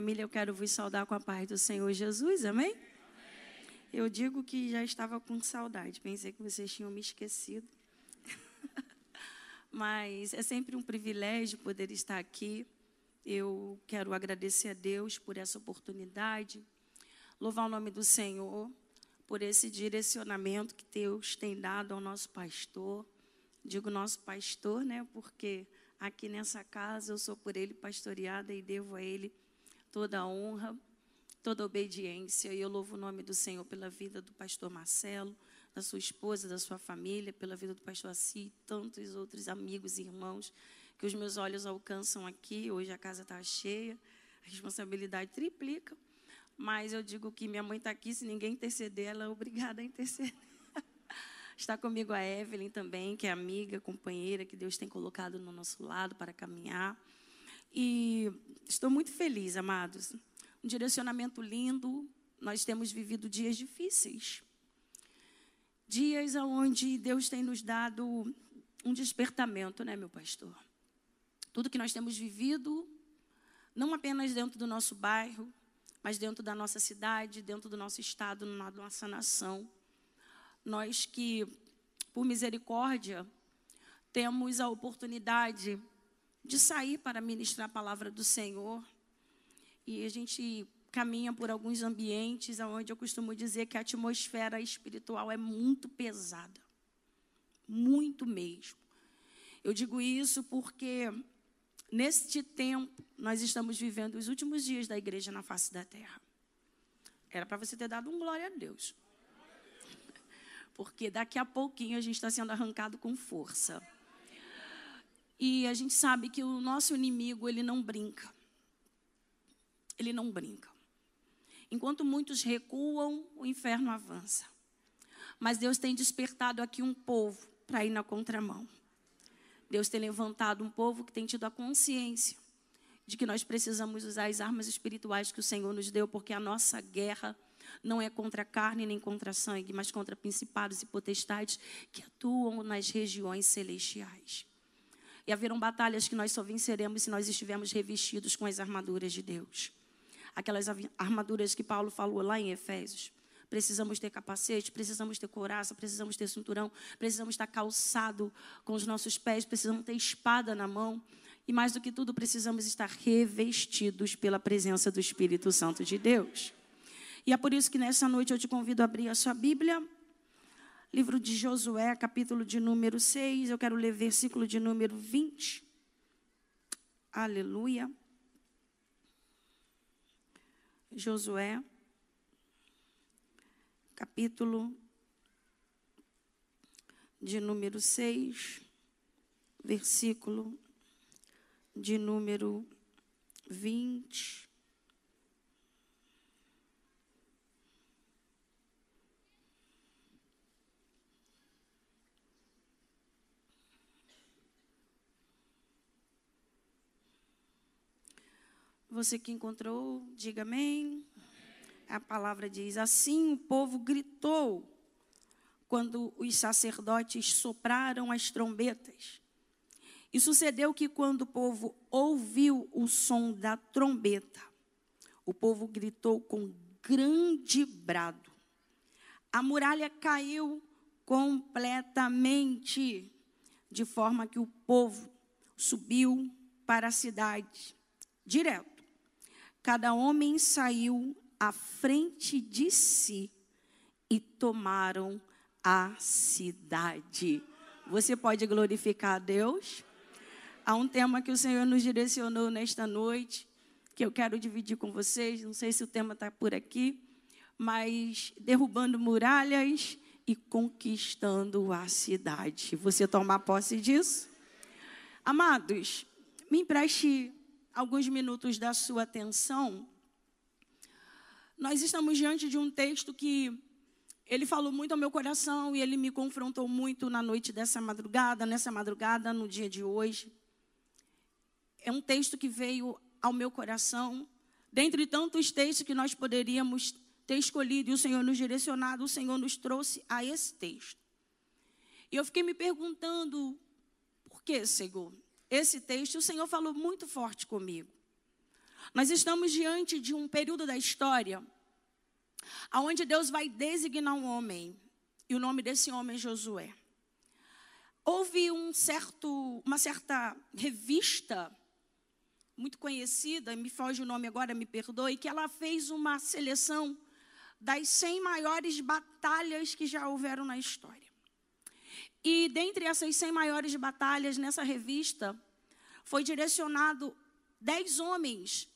família, eu quero vos saudar com a paz do Senhor Jesus, amém? amém? Eu digo que já estava com saudade, pensei que vocês tinham me esquecido. Mas é sempre um privilégio poder estar aqui. Eu quero agradecer a Deus por essa oportunidade, louvar o nome do Senhor por esse direcionamento que Deus tem dado ao nosso pastor. Digo nosso pastor, né? Porque aqui nessa casa eu sou por ele pastoreada e devo a ele toda a honra, toda a obediência. E eu louvo o nome do Senhor pela vida do pastor Marcelo, da sua esposa, da sua família, pela vida do pastor Assi e tantos outros amigos e irmãos que os meus olhos alcançam aqui. Hoje a casa está cheia, a responsabilidade triplica. Mas eu digo que minha mãe está aqui, se ninguém interceder, ela é obrigada a interceder. Está comigo a Evelyn também, que é amiga, companheira, que Deus tem colocado no nosso lado para caminhar. E estou muito feliz, amados. Um direcionamento lindo. Nós temos vivido dias difíceis. Dias onde Deus tem nos dado um despertamento, né, meu pastor? Tudo que nós temos vivido, não apenas dentro do nosso bairro, mas dentro da nossa cidade, dentro do nosso estado, na nossa nação nós que, por misericórdia, temos a oportunidade de sair para ministrar a palavra do Senhor. E a gente caminha por alguns ambientes onde eu costumo dizer que a atmosfera espiritual é muito pesada. Muito mesmo. Eu digo isso porque neste tempo nós estamos vivendo os últimos dias da igreja na face da terra. Era para você ter dado um glória a Deus porque daqui a pouquinho a gente está sendo arrancado com força. E a gente sabe que o nosso inimigo, ele não brinca. Ele não brinca. Enquanto muitos recuam, o inferno avança. Mas Deus tem despertado aqui um povo para ir na contramão. Deus tem levantado um povo que tem tido a consciência de que nós precisamos usar as armas espirituais que o Senhor nos deu, porque a nossa guerra não é contra carne nem contra sangue, mas contra principados e potestades que atuam nas regiões celestiais. E haverão batalhas que nós só venceremos se nós estivermos revestidos com as armaduras de Deus. Aquelas armaduras que Paulo falou lá em Efésios. Precisamos ter capacete, precisamos ter couraça, precisamos ter cinturão, precisamos estar calçado com os nossos pés, precisamos ter espada na mão. E mais do que tudo, precisamos estar revestidos pela presença do Espírito Santo de Deus. E é por isso que nessa noite eu te convido a abrir a sua Bíblia. Livro de Josué, capítulo de número 6. Eu quero ler versículo de número 20. Aleluia. Josué, capítulo de número 6, versículo de número 20. Você que encontrou, diga amém. A palavra diz: Assim o povo gritou quando os sacerdotes sopraram as trombetas. E sucedeu que quando o povo ouviu o som da trombeta, o povo gritou com grande brado. A muralha caiu completamente, de forma que o povo subiu para a cidade direto Cada homem saiu à frente de si e tomaram a cidade. Você pode glorificar a Deus? Há um tema que o Senhor nos direcionou nesta noite, que eu quero dividir com vocês. Não sei se o tema está por aqui, mas derrubando muralhas e conquistando a cidade. Você tomar posse disso? Amados, me empreste alguns minutos da sua atenção, nós estamos diante de um texto que ele falou muito ao meu coração e ele me confrontou muito na noite dessa madrugada, nessa madrugada, no dia de hoje. É um texto que veio ao meu coração, dentre tantos textos que nós poderíamos ter escolhido e o Senhor nos direcionado, o Senhor nos trouxe a esse texto. E eu fiquei me perguntando, por que, Senhor? Esse texto, o Senhor falou muito forte comigo. Nós estamos diante de um período da história aonde Deus vai designar um homem, e o nome desse homem é Josué. Houve um certo, uma certa revista muito conhecida, me foge o nome agora, me perdoe, que ela fez uma seleção das 100 maiores batalhas que já houveram na história. E dentre essas 100 maiores batalhas nessa revista, foi direcionado 10 homens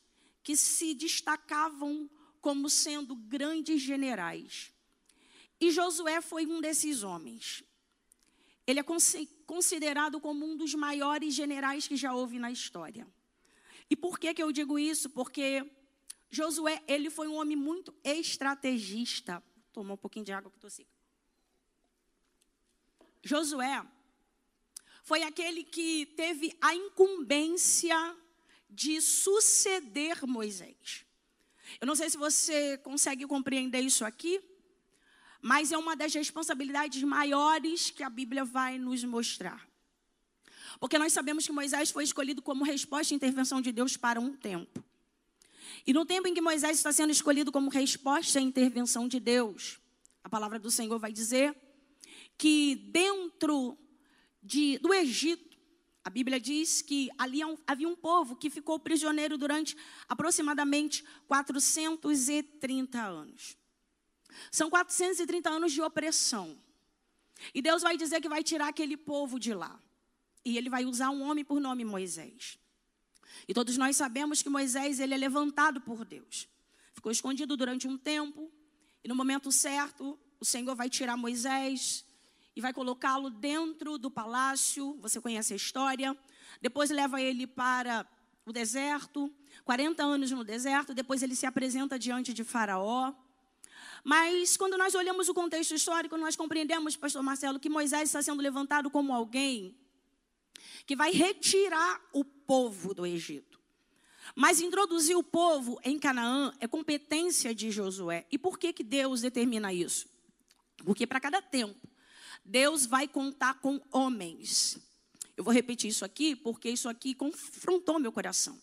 que se destacavam como sendo grandes generais. E Josué foi um desses homens. Ele é considerado como um dos maiores generais que já houve na história. E por que, que eu digo isso? Porque Josué, ele foi um homem muito estrategista. Tomar um pouquinho de água que estou seca. Josué foi aquele que teve a incumbência de suceder Moisés. Eu não sei se você consegue compreender isso aqui, mas é uma das responsabilidades maiores que a Bíblia vai nos mostrar. Porque nós sabemos que Moisés foi escolhido como resposta à intervenção de Deus para um tempo. E no tempo em que Moisés está sendo escolhido como resposta à intervenção de Deus, a palavra do Senhor vai dizer que dentro de, do Egito, a Bíblia diz que ali havia um povo que ficou prisioneiro durante aproximadamente 430 anos. São 430 anos de opressão. E Deus vai dizer que vai tirar aquele povo de lá. E ele vai usar um homem por nome Moisés. E todos nós sabemos que Moisés ele é levantado por Deus. Ficou escondido durante um tempo. E no momento certo, o Senhor vai tirar Moisés e vai colocá-lo dentro do palácio. Você conhece a história. Depois leva ele para o deserto. 40 anos no deserto. Depois ele se apresenta diante de Faraó. Mas quando nós olhamos o contexto histórico, nós compreendemos, pastor Marcelo, que Moisés está sendo levantado como alguém que vai retirar o povo do Egito. Mas introduzir o povo em Canaã é competência de Josué. E por que, que Deus determina isso? Porque para cada tempo, Deus vai contar com homens. Eu vou repetir isso aqui, porque isso aqui confrontou meu coração.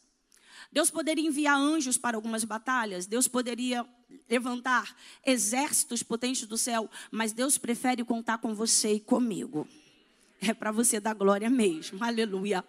Deus poderia enviar anjos para algumas batalhas, Deus poderia levantar exércitos potentes do céu, mas Deus prefere contar com você e comigo. É para você dar glória mesmo, aleluia.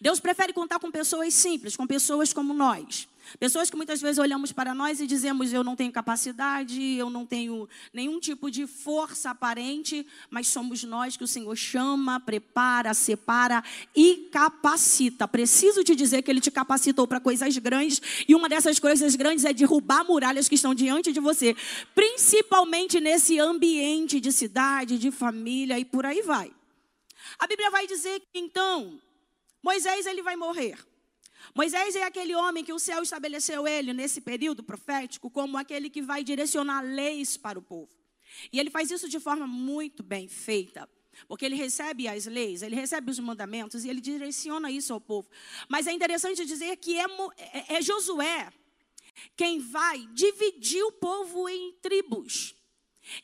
Deus prefere contar com pessoas simples, com pessoas como nós. Pessoas que muitas vezes olhamos para nós e dizemos: eu não tenho capacidade, eu não tenho nenhum tipo de força aparente, mas somos nós que o Senhor chama, prepara, separa e capacita. Preciso te dizer que Ele te capacitou para coisas grandes, e uma dessas coisas grandes é derrubar muralhas que estão diante de você, principalmente nesse ambiente de cidade, de família e por aí vai. A Bíblia vai dizer que então Moisés ele vai morrer. Moisés é aquele homem que o céu estabeleceu ele nesse período profético como aquele que vai direcionar leis para o povo. E ele faz isso de forma muito bem feita. Porque ele recebe as leis, ele recebe os mandamentos e ele direciona isso ao povo. Mas é interessante dizer que é, é, é Josué quem vai dividir o povo em tribos.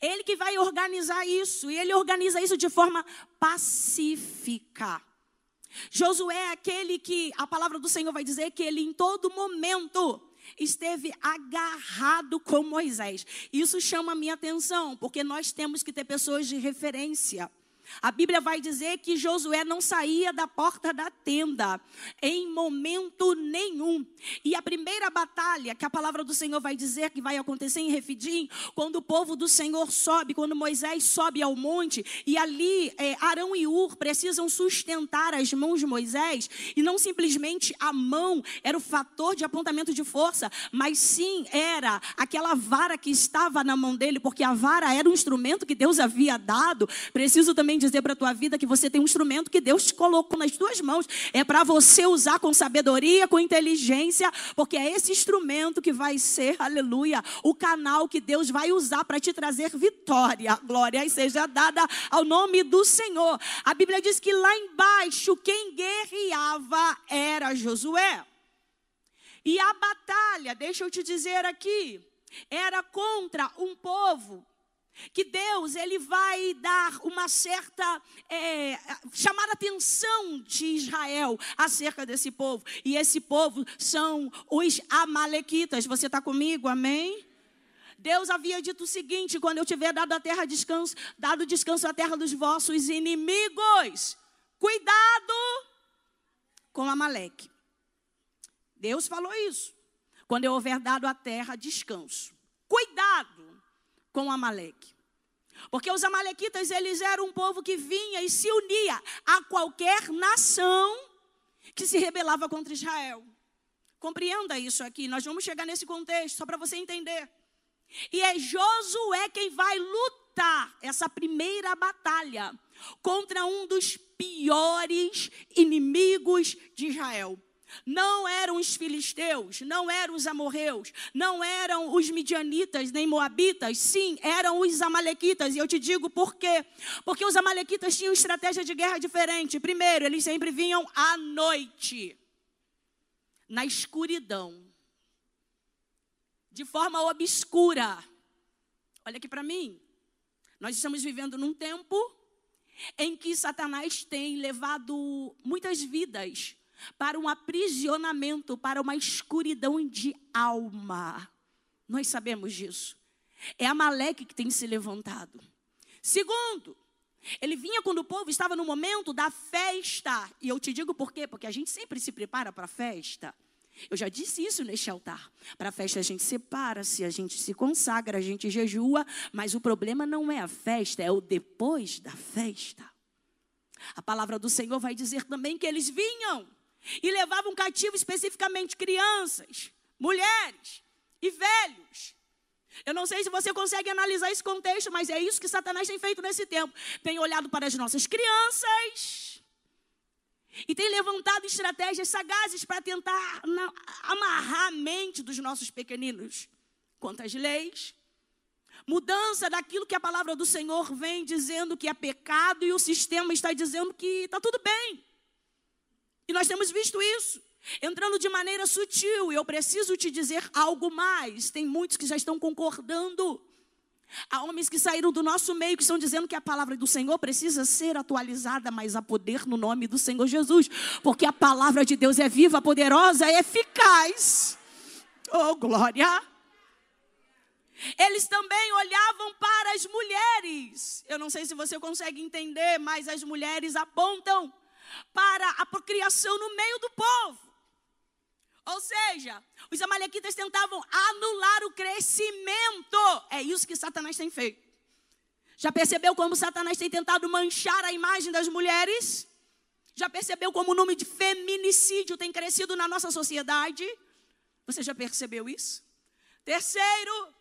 Ele que vai organizar isso, e ele organiza isso de forma pacífica. Josué é aquele que a palavra do Senhor vai dizer que ele em todo momento esteve agarrado com Moisés. Isso chama a minha atenção, porque nós temos que ter pessoas de referência. A Bíblia vai dizer que Josué não saía da porta da tenda em momento nenhum. E a primeira batalha que a palavra do Senhor vai dizer que vai acontecer em Refidim, quando o povo do Senhor sobe, quando Moisés sobe ao monte, e ali é, Arão e Ur precisam sustentar as mãos de Moisés, e não simplesmente a mão era o fator de apontamento de força, mas sim era aquela vara que estava na mão dele, porque a vara era um instrumento que Deus havia dado. Preciso também dizer para a tua vida que você tem um instrumento que Deus te colocou nas tuas mãos. É para você usar com sabedoria, com inteligência, porque é esse instrumento que vai ser, aleluia, o canal que Deus vai usar para te trazer vitória. Glória seja dada ao nome do Senhor. A Bíblia diz que lá embaixo quem guerreava era Josué. E a batalha, deixa eu te dizer aqui, era contra um povo que Deus ele vai dar uma certa é, chamar a atenção de Israel acerca desse povo. E esse povo são os Amalequitas. Você está comigo? Amém? Deus havia dito o seguinte: quando eu tiver dado a terra descanso, dado descanso à terra dos vossos inimigos, cuidado com Amaleque. Deus falou isso. Quando eu houver dado a terra descanso, cuidado com Amaleque. Porque os amalequitas, eles eram um povo que vinha e se unia a qualquer nação que se rebelava contra Israel. Compreenda isso aqui, nós vamos chegar nesse contexto, só para você entender. E é Josué quem vai lutar essa primeira batalha contra um dos piores inimigos de Israel. Não eram os filisteus, não eram os amorreus, não eram os midianitas nem moabitas, sim, eram os amalequitas. E eu te digo por quê? Porque os amalequitas tinham estratégia de guerra diferente. Primeiro, eles sempre vinham à noite, na escuridão, de forma obscura. Olha aqui para mim. Nós estamos vivendo num tempo em que Satanás tem levado muitas vidas para um aprisionamento, para uma escuridão de alma. Nós sabemos disso. É Amaleque que tem se levantado. Segundo, ele vinha quando o povo estava no momento da festa. E eu te digo por quê? Porque a gente sempre se prepara para a festa. Eu já disse isso neste altar. Para a festa a gente separa-se, a gente se consagra, a gente jejua, mas o problema não é a festa, é o depois da festa. A palavra do Senhor vai dizer também que eles vinham e levavam cativo especificamente crianças, mulheres e velhos. Eu não sei se você consegue analisar esse contexto, mas é isso que Satanás tem feito nesse tempo. Tem olhado para as nossas crianças e tem levantado estratégias sagazes para tentar amarrar a mente dos nossos pequeninos. Quantas leis, mudança daquilo que a palavra do Senhor vem dizendo que é pecado e o sistema está dizendo que está tudo bem. E nós temos visto isso, entrando de maneira sutil. E eu preciso te dizer algo mais. Tem muitos que já estão concordando. Há homens que saíram do nosso meio que estão dizendo que a palavra do Senhor precisa ser atualizada, mas a poder no nome do Senhor Jesus, porque a palavra de Deus é viva, poderosa, é eficaz. Oh, glória! Eles também olhavam para as mulheres. Eu não sei se você consegue entender, mas as mulheres apontam para a procriação no meio do povo. Ou seja, os amalequitas tentavam anular o crescimento. É isso que Satanás tem feito. Já percebeu como Satanás tem tentado manchar a imagem das mulheres? Já percebeu como o número de feminicídio tem crescido na nossa sociedade? Você já percebeu isso? Terceiro,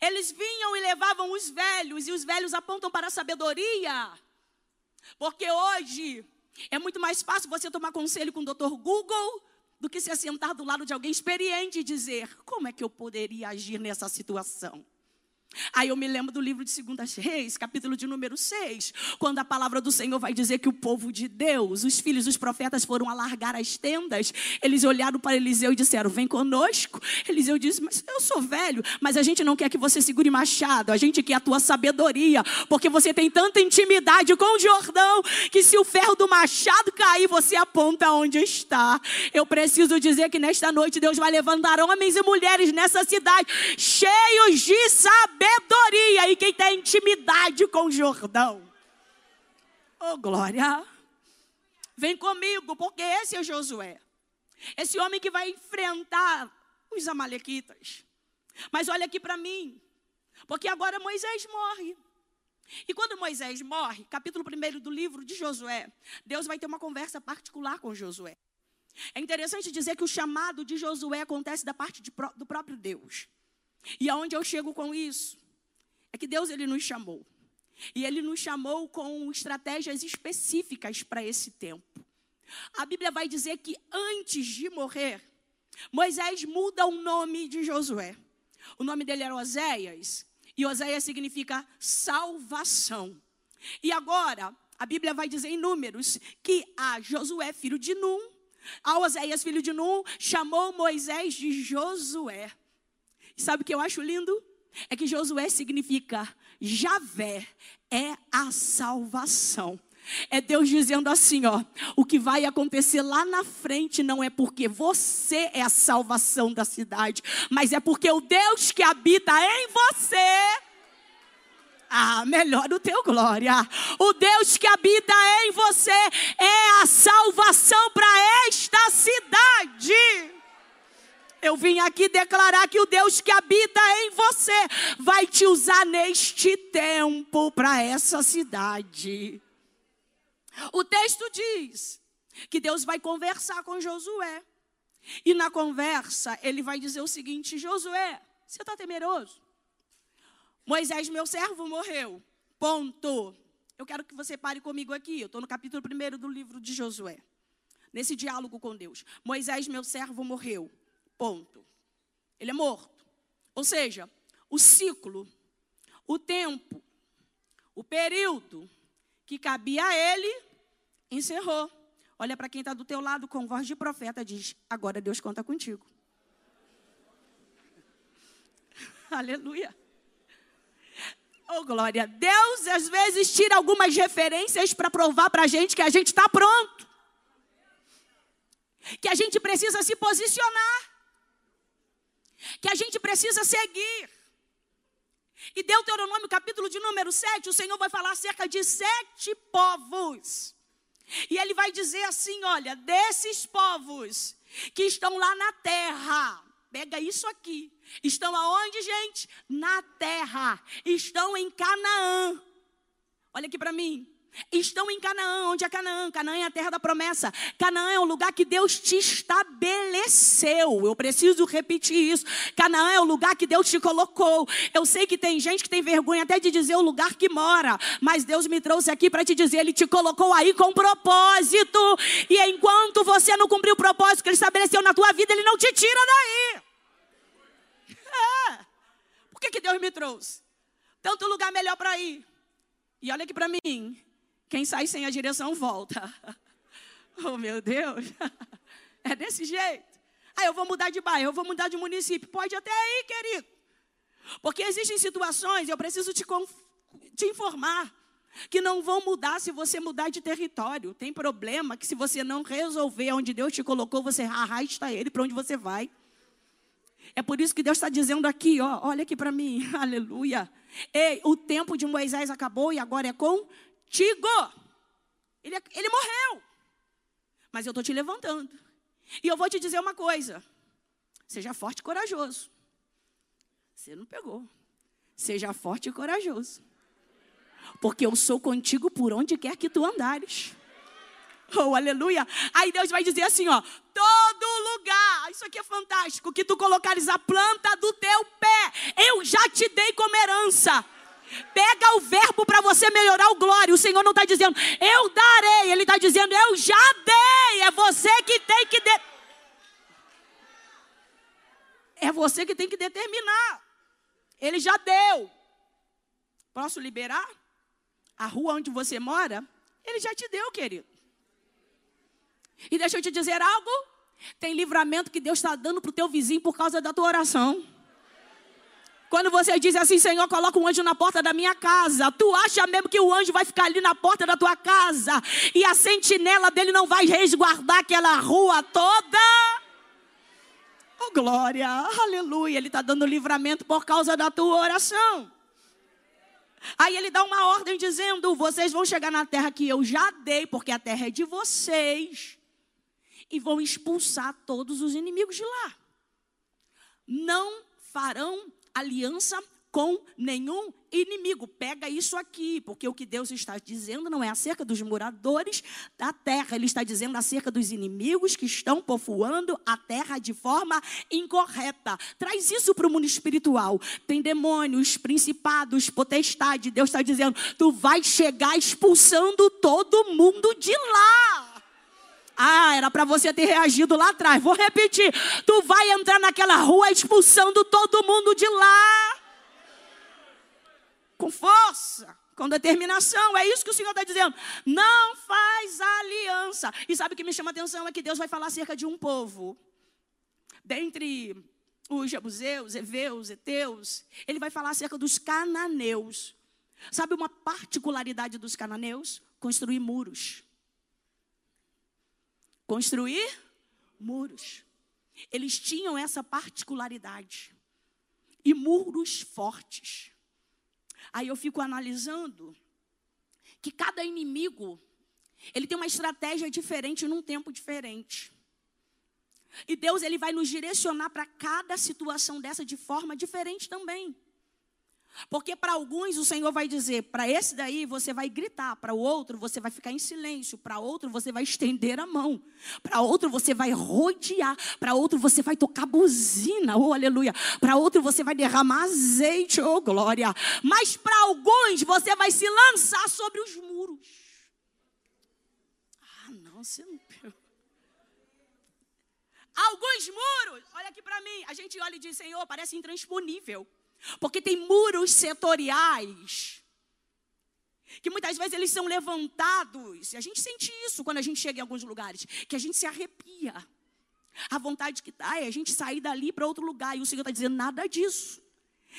eles vinham e levavam os velhos, e os velhos apontam para a sabedoria. Porque hoje é muito mais fácil você tomar conselho com o Dr. Google do que se assentar do lado de alguém experiente e dizer: como é que eu poderia agir nessa situação? Aí eu me lembro do livro de Segundas Reis, capítulo de número 6, quando a palavra do Senhor vai dizer que o povo de Deus, os filhos dos profetas foram alargar as tendas. Eles olharam para Eliseu e disseram: Vem conosco. Eliseu disse: Mas eu sou velho, mas a gente não quer que você segure machado, a gente quer a tua sabedoria, porque você tem tanta intimidade com o Jordão que se o ferro do machado cair, você aponta onde está. Eu preciso dizer que nesta noite Deus vai levantar homens e mulheres nessa cidade cheios de sabedoria sabedoria e quem tem intimidade com o Jordão. Oh, glória! Vem comigo, porque esse é Josué. Esse homem que vai enfrentar os amalequitas. Mas olha aqui para mim, porque agora Moisés morre. E quando Moisés morre, capítulo 1 do livro de Josué, Deus vai ter uma conversa particular com Josué. É interessante dizer que o chamado de Josué acontece da parte de, do próprio Deus. E aonde eu chego com isso? É que Deus ele nos chamou. E ele nos chamou com estratégias específicas para esse tempo. A Bíblia vai dizer que antes de morrer, Moisés muda o nome de Josué. O nome dele era Oséias, e Oséias significa salvação. E agora, a Bíblia vai dizer em Números que a Josué, filho de Num, a Oséias, filho de Num, chamou Moisés de Josué. Sabe o que eu acho lindo? É que Josué significa Javé é a salvação. É Deus dizendo assim, ó, o que vai acontecer lá na frente não é porque você é a salvação da cidade, mas é porque o Deus que habita em você ah, melhor o teu glória. O Deus que habita em você é a salvação para esta cidade. Eu vim aqui declarar que o Deus que habita em você vai te usar neste tempo para essa cidade. O texto diz que Deus vai conversar com Josué. E na conversa, ele vai dizer o seguinte: Josué, você está temeroso? Moisés, meu servo, morreu. Ponto. Eu quero que você pare comigo aqui. Eu estou no capítulo 1 do livro de Josué. Nesse diálogo com Deus. Moisés, meu servo, morreu. Ponto. Ele é morto. Ou seja, o ciclo, o tempo, o período que cabia a ele, encerrou. Olha para quem está do teu lado com voz de profeta, diz: agora Deus conta contigo. Aleluia. Oh, glória. Deus às vezes tira algumas referências para provar para a gente que a gente está pronto. Que a gente precisa se posicionar. Que a gente precisa seguir. E Deuteronômio, capítulo de número 7, o Senhor vai falar acerca de sete povos. E ele vai dizer assim: olha, desses povos que estão lá na terra, pega isso aqui. Estão aonde, gente? Na terra. Estão em Canaã. Olha aqui para mim. Estão em Canaã. Onde é Canaã? Canaã é a terra da promessa. Canaã é o lugar que Deus te estabeleceu. Eu preciso repetir isso. Canaã é o lugar que Deus te colocou. Eu sei que tem gente que tem vergonha até de dizer o lugar que mora, mas Deus me trouxe aqui para te dizer, ele te colocou aí com propósito. E enquanto você não cumprir o propósito que ele estabeleceu na tua vida, ele não te tira daí. É. Por que, que Deus me trouxe? Tanto lugar melhor para ir. E olha aqui para mim. Quem sai sem a direção volta. Oh, meu Deus. É desse jeito. Ah, eu vou mudar de bairro, eu vou mudar de município. Pode até ir, querido. Porque existem situações, eu preciso te, te informar, que não vão mudar se você mudar de território. Tem problema que se você não resolver onde Deus te colocou, você arrasta ele para onde você vai. É por isso que Deus está dizendo aqui, ó, olha aqui para mim, aleluia. Ei, o tempo de Moisés acabou e agora é contigo. Ele, ele morreu. Mas eu estou te levantando. E eu vou te dizer uma coisa. Seja forte e corajoso. Você não pegou. Seja forte e corajoso. Porque eu sou contigo por onde quer que tu andares. Oh, aleluia. Aí Deus vai dizer assim, ó, todo lugar, isso aqui é fantástico, que tu colocares a planta do teu pé, eu já te dei como herança. Pega o verbo para você melhorar o glória. O Senhor não está dizendo, eu darei. Ele está dizendo, eu já dei. É você que tem que. De... É você que tem que determinar. Ele já deu. Posso liberar? A rua onde você mora, ele já te deu, querido. E deixa eu te dizer algo: tem livramento que Deus está dando para o teu vizinho por causa da tua oração. Quando você diz assim, Senhor, coloca um anjo na porta da minha casa, tu acha mesmo que o anjo vai ficar ali na porta da tua casa e a sentinela dele não vai resguardar aquela rua toda? Oh, glória, aleluia, ele está dando livramento por causa da tua oração. Aí ele dá uma ordem dizendo: vocês vão chegar na terra que eu já dei, porque a terra é de vocês e vão expulsar todos os inimigos de lá. Não farão aliança com nenhum inimigo. Pega isso aqui, porque o que Deus está dizendo não é acerca dos moradores da terra, ele está dizendo acerca dos inimigos que estão povoando a terra de forma incorreta. Traz isso para o mundo espiritual. Tem demônios, principados, potestade. Deus está dizendo: tu vai chegar expulsando todo mundo de lá. Ah, era para você ter reagido lá atrás. Vou repetir. Tu vai entrar naquela rua expulsando todo mundo de lá. Com força, com determinação. É isso que o Senhor está dizendo. Não faz aliança. E sabe o que me chama a atenção? É que Deus vai falar acerca de um povo. Dentre os jebuseus, heveus, eteus, ele vai falar acerca dos cananeus. Sabe uma particularidade dos cananeus? construir muros. Construir muros. Eles tinham essa particularidade. E muros fortes. Aí eu fico analisando que cada inimigo ele tem uma estratégia diferente num tempo diferente. E Deus ele vai nos direcionar para cada situação dessa de forma diferente também. Porque para alguns o Senhor vai dizer, para esse daí você vai gritar, para o outro você vai ficar em silêncio, para outro você vai estender a mão, para outro você vai rodear, para outro você vai tocar buzina, oh aleluia, para outro você vai derramar azeite, oh glória. Mas para alguns você vai se lançar sobre os muros. Ah, não, você não Alguns muros, olha aqui para mim, a gente olha e diz, Senhor, parece intransponível. Porque tem muros setoriais que muitas vezes eles são levantados. E a gente sente isso quando a gente chega em alguns lugares, que a gente se arrepia. A vontade que dá é a gente sair dali para outro lugar. E o Senhor está dizendo nada disso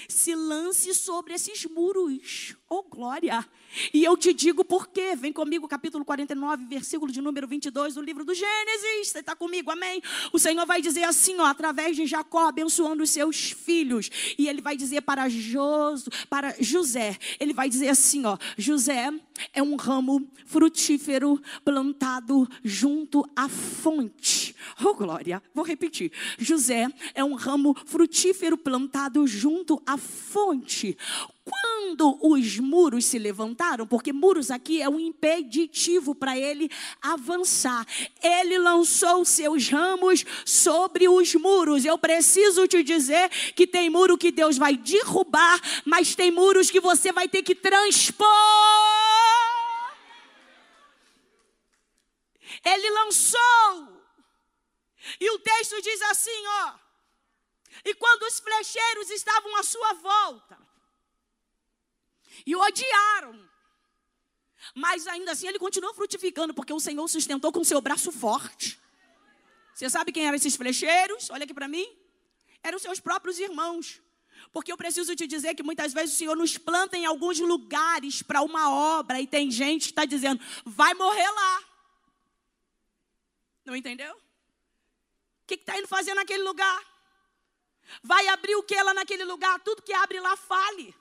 se lance sobre esses muros. Oh, glória! E eu te digo por quê. Vem comigo, capítulo 49, versículo de número 22 do livro do Gênesis. Você está comigo, amém? O Senhor vai dizer assim, ó, através de Jacó, abençoando os seus filhos. E ele vai dizer para, Jos, para José, ele vai dizer assim, ó, José é um ramo frutífero plantado junto à fonte. Oh, glória! Vou repetir. José é um ramo frutífero plantado junto à fonte. Quando os muros se levantaram, porque muros aqui é um impeditivo para ele avançar, ele lançou seus ramos sobre os muros. Eu preciso te dizer que tem muro que Deus vai derrubar, mas tem muros que você vai ter que transpor. Ele lançou. E o texto diz assim, ó: E quando os flecheiros estavam à sua volta, e odiaram, mas ainda assim ele continuou frutificando, porque o Senhor sustentou com seu braço forte. Você sabe quem eram esses flecheiros? Olha aqui para mim. Eram seus próprios irmãos. Porque eu preciso te dizer que muitas vezes o Senhor nos planta em alguns lugares para uma obra e tem gente que está dizendo, vai morrer lá. Não entendeu? O que está indo fazer naquele lugar? Vai abrir o que lá naquele lugar? Tudo que abre lá fale.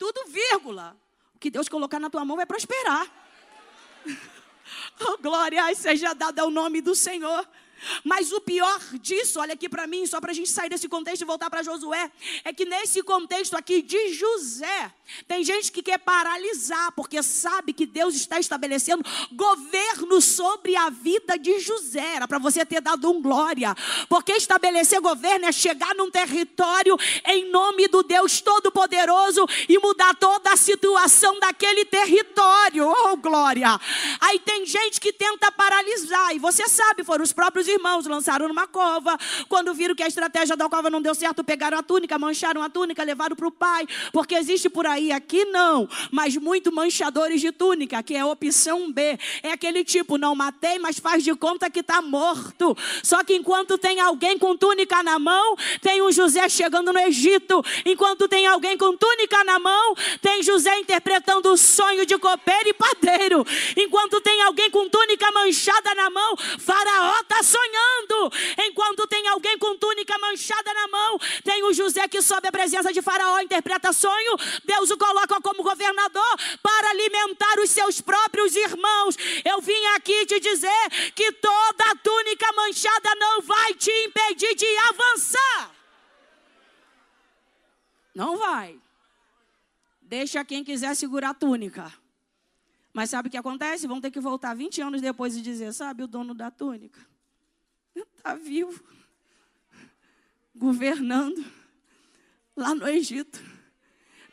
Tudo vírgula. O que Deus colocar na tua mão vai prosperar. Oh, glória seja dada ao nome do Senhor. Mas o pior disso, olha aqui para mim, só para a gente sair desse contexto e voltar para Josué, é que nesse contexto aqui de José, tem gente que quer paralisar, porque sabe que Deus está estabelecendo governo sobre a vida de José. Era para você ter dado um glória, porque estabelecer governo é chegar num território em nome do Deus Todo-Poderoso e mudar toda a situação daquele território. Oh, glória! Aí tem gente que tenta paralisar, e você sabe, foram os próprios irmãos, lançaram numa cova. Quando viram que a estratégia da cova não deu certo, pegaram a túnica, mancharam a túnica, levaram para o pai. Porque existe por aí, aqui não, mas muito manchadores de túnica, que é a opção B. É aquele tipo, não matei, mas faz de conta que está morto. Só que enquanto tem alguém com túnica na mão, tem um José chegando no Egito. Enquanto tem alguém com túnica na mão, tem José interpretando o sonho de copeiro e padeiro. Enquanto tem alguém com túnica manchada na mão, Faraó está sonhando. Enquanto tem alguém com túnica manchada na mão, tem o José que sobe a presença de Faraó, interpreta sonho. Deus o coloca como governador para alimentar os seus próprios irmãos. Eu vim aqui te dizer que toda túnica manchada não vai te impedir de avançar. Não vai. Deixa quem quiser segurar a túnica. Mas sabe o que acontece? Vão ter que voltar 20 anos depois e dizer: sabe o dono da túnica? Está vivo, governando lá no Egito.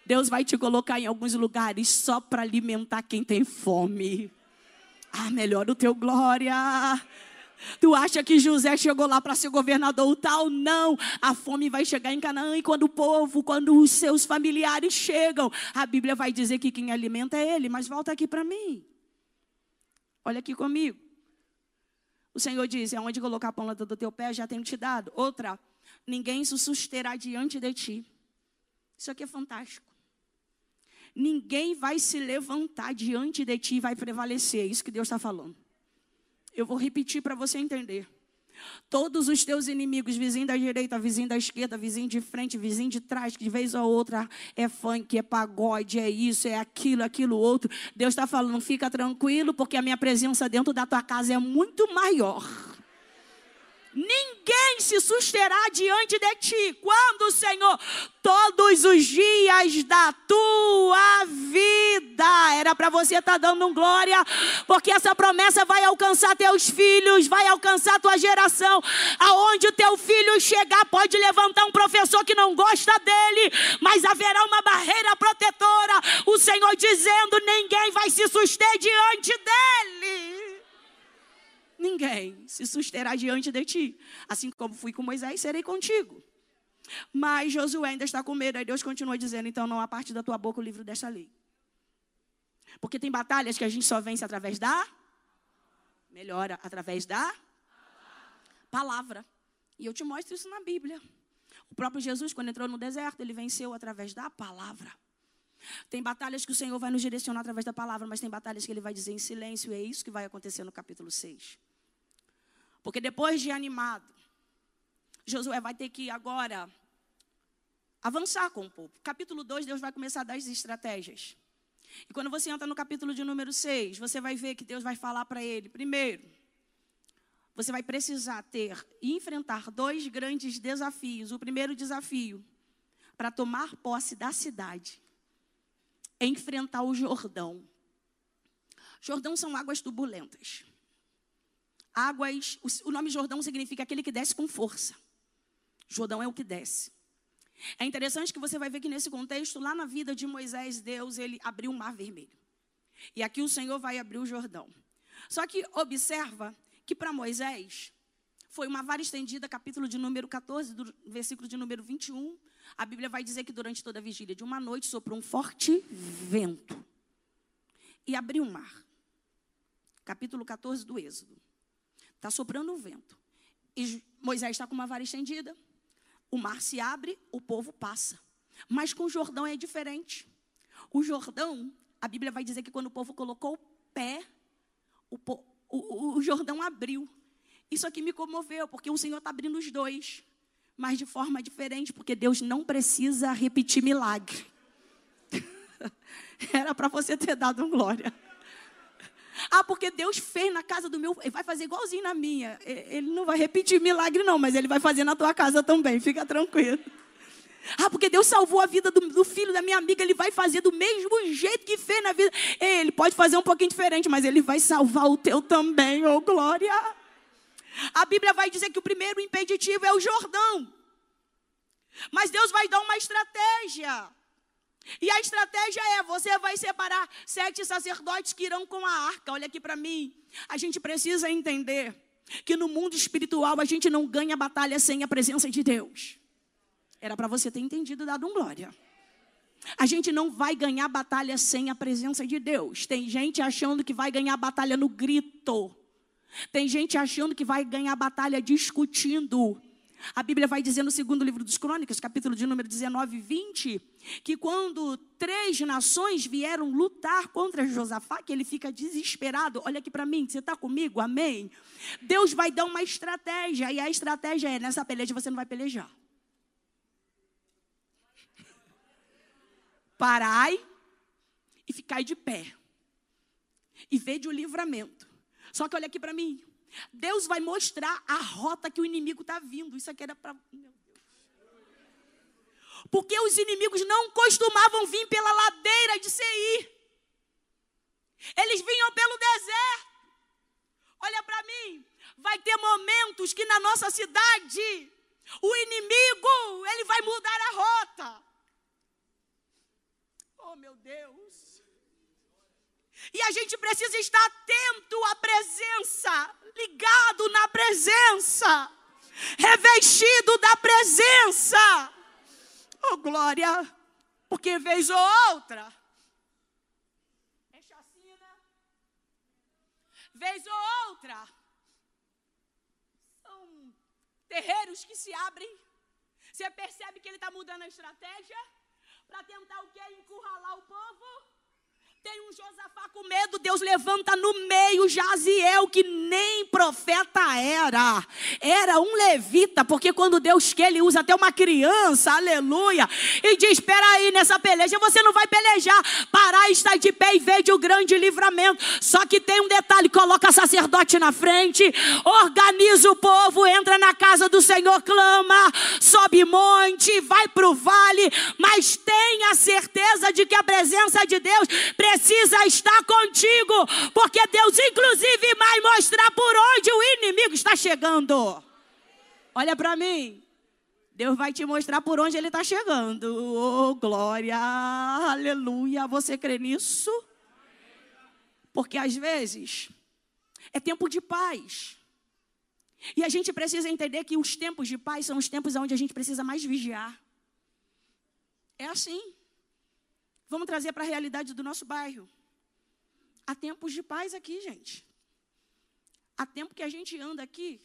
Deus vai te colocar em alguns lugares só para alimentar quem tem fome. Ah, melhor o teu glória. Tu acha que José chegou lá para ser governador tal? Não. A fome vai chegar em Canaã e quando o povo, quando os seus familiares chegam, a Bíblia vai dizer que quem alimenta é ele. Mas volta aqui para mim. Olha aqui comigo. O Senhor diz: Aonde colocar a ponta do teu pé, já tenho te dado. Outra, ninguém se susterá diante de ti. Isso aqui é fantástico. ninguém vai se levantar diante de ti e vai prevalecer. É isso que Deus está falando. Eu vou repetir para você entender. Todos os teus inimigos, vizinho da direita, vizinho da esquerda, vizinho de frente, vizinho de trás, que de vez ou outra é funk, é pagode, é isso, é aquilo, aquilo outro. Deus está falando, fica tranquilo, porque a minha presença dentro da tua casa é muito maior. Ninguém se susterá diante de ti. Quando, Senhor? Todos os dias da tua vida. Era para você estar tá dando glória, porque essa promessa vai alcançar teus filhos, vai alcançar tua geração. Aonde o teu filho chegar, pode levantar um professor que não gosta dele, mas haverá uma barreira protetora. O Senhor dizendo: ninguém vai se suster diante dele ninguém se susterá diante de ti. Assim como fui com Moisés, serei contigo. Mas Josué ainda está com medo. Aí Deus continua dizendo: então não há parte da tua boca o livro desta lei. Porque tem batalhas que a gente só vence através da. Melhora, através da palavra. E eu te mostro isso na Bíblia. O próprio Jesus, quando entrou no deserto, ele venceu através da palavra. Tem batalhas que o Senhor vai nos direcionar através da palavra, mas tem batalhas que ele vai dizer em silêncio, e é isso que vai acontecer no capítulo 6. Porque depois de animado, Josué vai ter que agora avançar com o povo. Capítulo 2, Deus vai começar a dar as estratégias. E quando você entra no capítulo de número 6, você vai ver que Deus vai falar para ele, primeiro, você vai precisar ter e enfrentar dois grandes desafios. O primeiro desafio, para tomar posse da cidade, é enfrentar o Jordão. Jordão são águas turbulentas águas. O nome Jordão significa aquele que desce com força. Jordão é o que desce. É interessante que você vai ver que nesse contexto, lá na vida de Moisés, Deus, ele abriu o mar vermelho. E aqui o Senhor vai abrir o Jordão. Só que observa que para Moisés foi uma vara estendida, capítulo de número 14, do versículo de número 21. A Bíblia vai dizer que durante toda a vigília de uma noite soprou um forte vento e abriu o mar. Capítulo 14 do Êxodo. Está soprando um vento. E Moisés está com uma vara estendida. O mar se abre, o povo passa. Mas com o Jordão é diferente. O Jordão, a Bíblia vai dizer que quando o povo colocou o pé, o, o, o Jordão abriu. Isso aqui me comoveu, porque o Senhor está abrindo os dois, mas de forma diferente, porque Deus não precisa repetir milagre. Era para você ter dado um glória. Ah, porque Deus fez na casa do meu. Ele vai fazer igualzinho na minha. Ele não vai repetir milagre, não, mas ele vai fazer na tua casa também. Fica tranquilo. Ah, porque Deus salvou a vida do, do, filho da minha amiga, ele vai fazer do mesmo jeito que fez na vida. Ele pode fazer um pouquinho diferente, mas ele vai salvar o teu também, oh glória. A Bíblia vai dizer que o primeiro impeditivo é o Jordão. Mas Deus vai dar uma estratégia. E a estratégia é: você vai separar sete sacerdotes que irão com a arca. Olha aqui para mim. A gente precisa entender que no mundo espiritual a gente não ganha batalha sem a presença de Deus. Era para você ter entendido e dado um glória. A gente não vai ganhar batalha sem a presença de Deus. Tem gente achando que vai ganhar batalha no grito. Tem gente achando que vai ganhar batalha discutindo. A Bíblia vai dizer no segundo livro dos Crônicas, capítulo de número 19 e 20, que quando três nações vieram lutar contra Josafá, que ele fica desesperado, olha aqui para mim, você está comigo? Amém? Deus vai dar uma estratégia, e a estratégia é: nessa peleja você não vai pelejar. Parai e ficai de pé. E vede o livramento. Só que olha aqui para mim. Deus vai mostrar a rota que o inimigo está vindo. Isso aqui era para. Porque os inimigos não costumavam vir pela ladeira de Seir. Eles vinham pelo deserto. Olha para mim. Vai ter momentos que na nossa cidade o inimigo ele vai mudar a rota. Oh meu Deus. E a gente precisa estar atento à presença ligado na presença, revestido da presença. Oh, glória, porque vez ou outra é chacina, vez ou outra são terreiros que se abrem. Você percebe que ele está mudando a estratégia? para tentar o quê? Encurralar o povo. Tem um Josafá com medo, Deus levanta no meio Jaziel, que nem profeta era. Era um levita, porque quando Deus quer, ele usa até uma criança, aleluia. E diz: Espera aí, nessa peleja você não vai pelejar. Parar, estar de pé e veja o grande livramento. Só que tem um detalhe: coloca sacerdote na frente, organiza o povo, entra na casa do Senhor, clama, sobe monte, vai para o vale, mas tenha certeza de que a presença de Deus precisa precisa estar contigo, porque Deus, inclusive, vai mostrar por onde o inimigo está chegando. Olha para mim. Deus vai te mostrar por onde ele está chegando. Oh, glória, aleluia. Você crê nisso? Porque às vezes é tempo de paz. E a gente precisa entender que os tempos de paz são os tempos onde a gente precisa mais vigiar. É assim. Vamos trazer para a realidade do nosso bairro. Há tempos de paz aqui, gente. Há tempo que a gente anda aqui,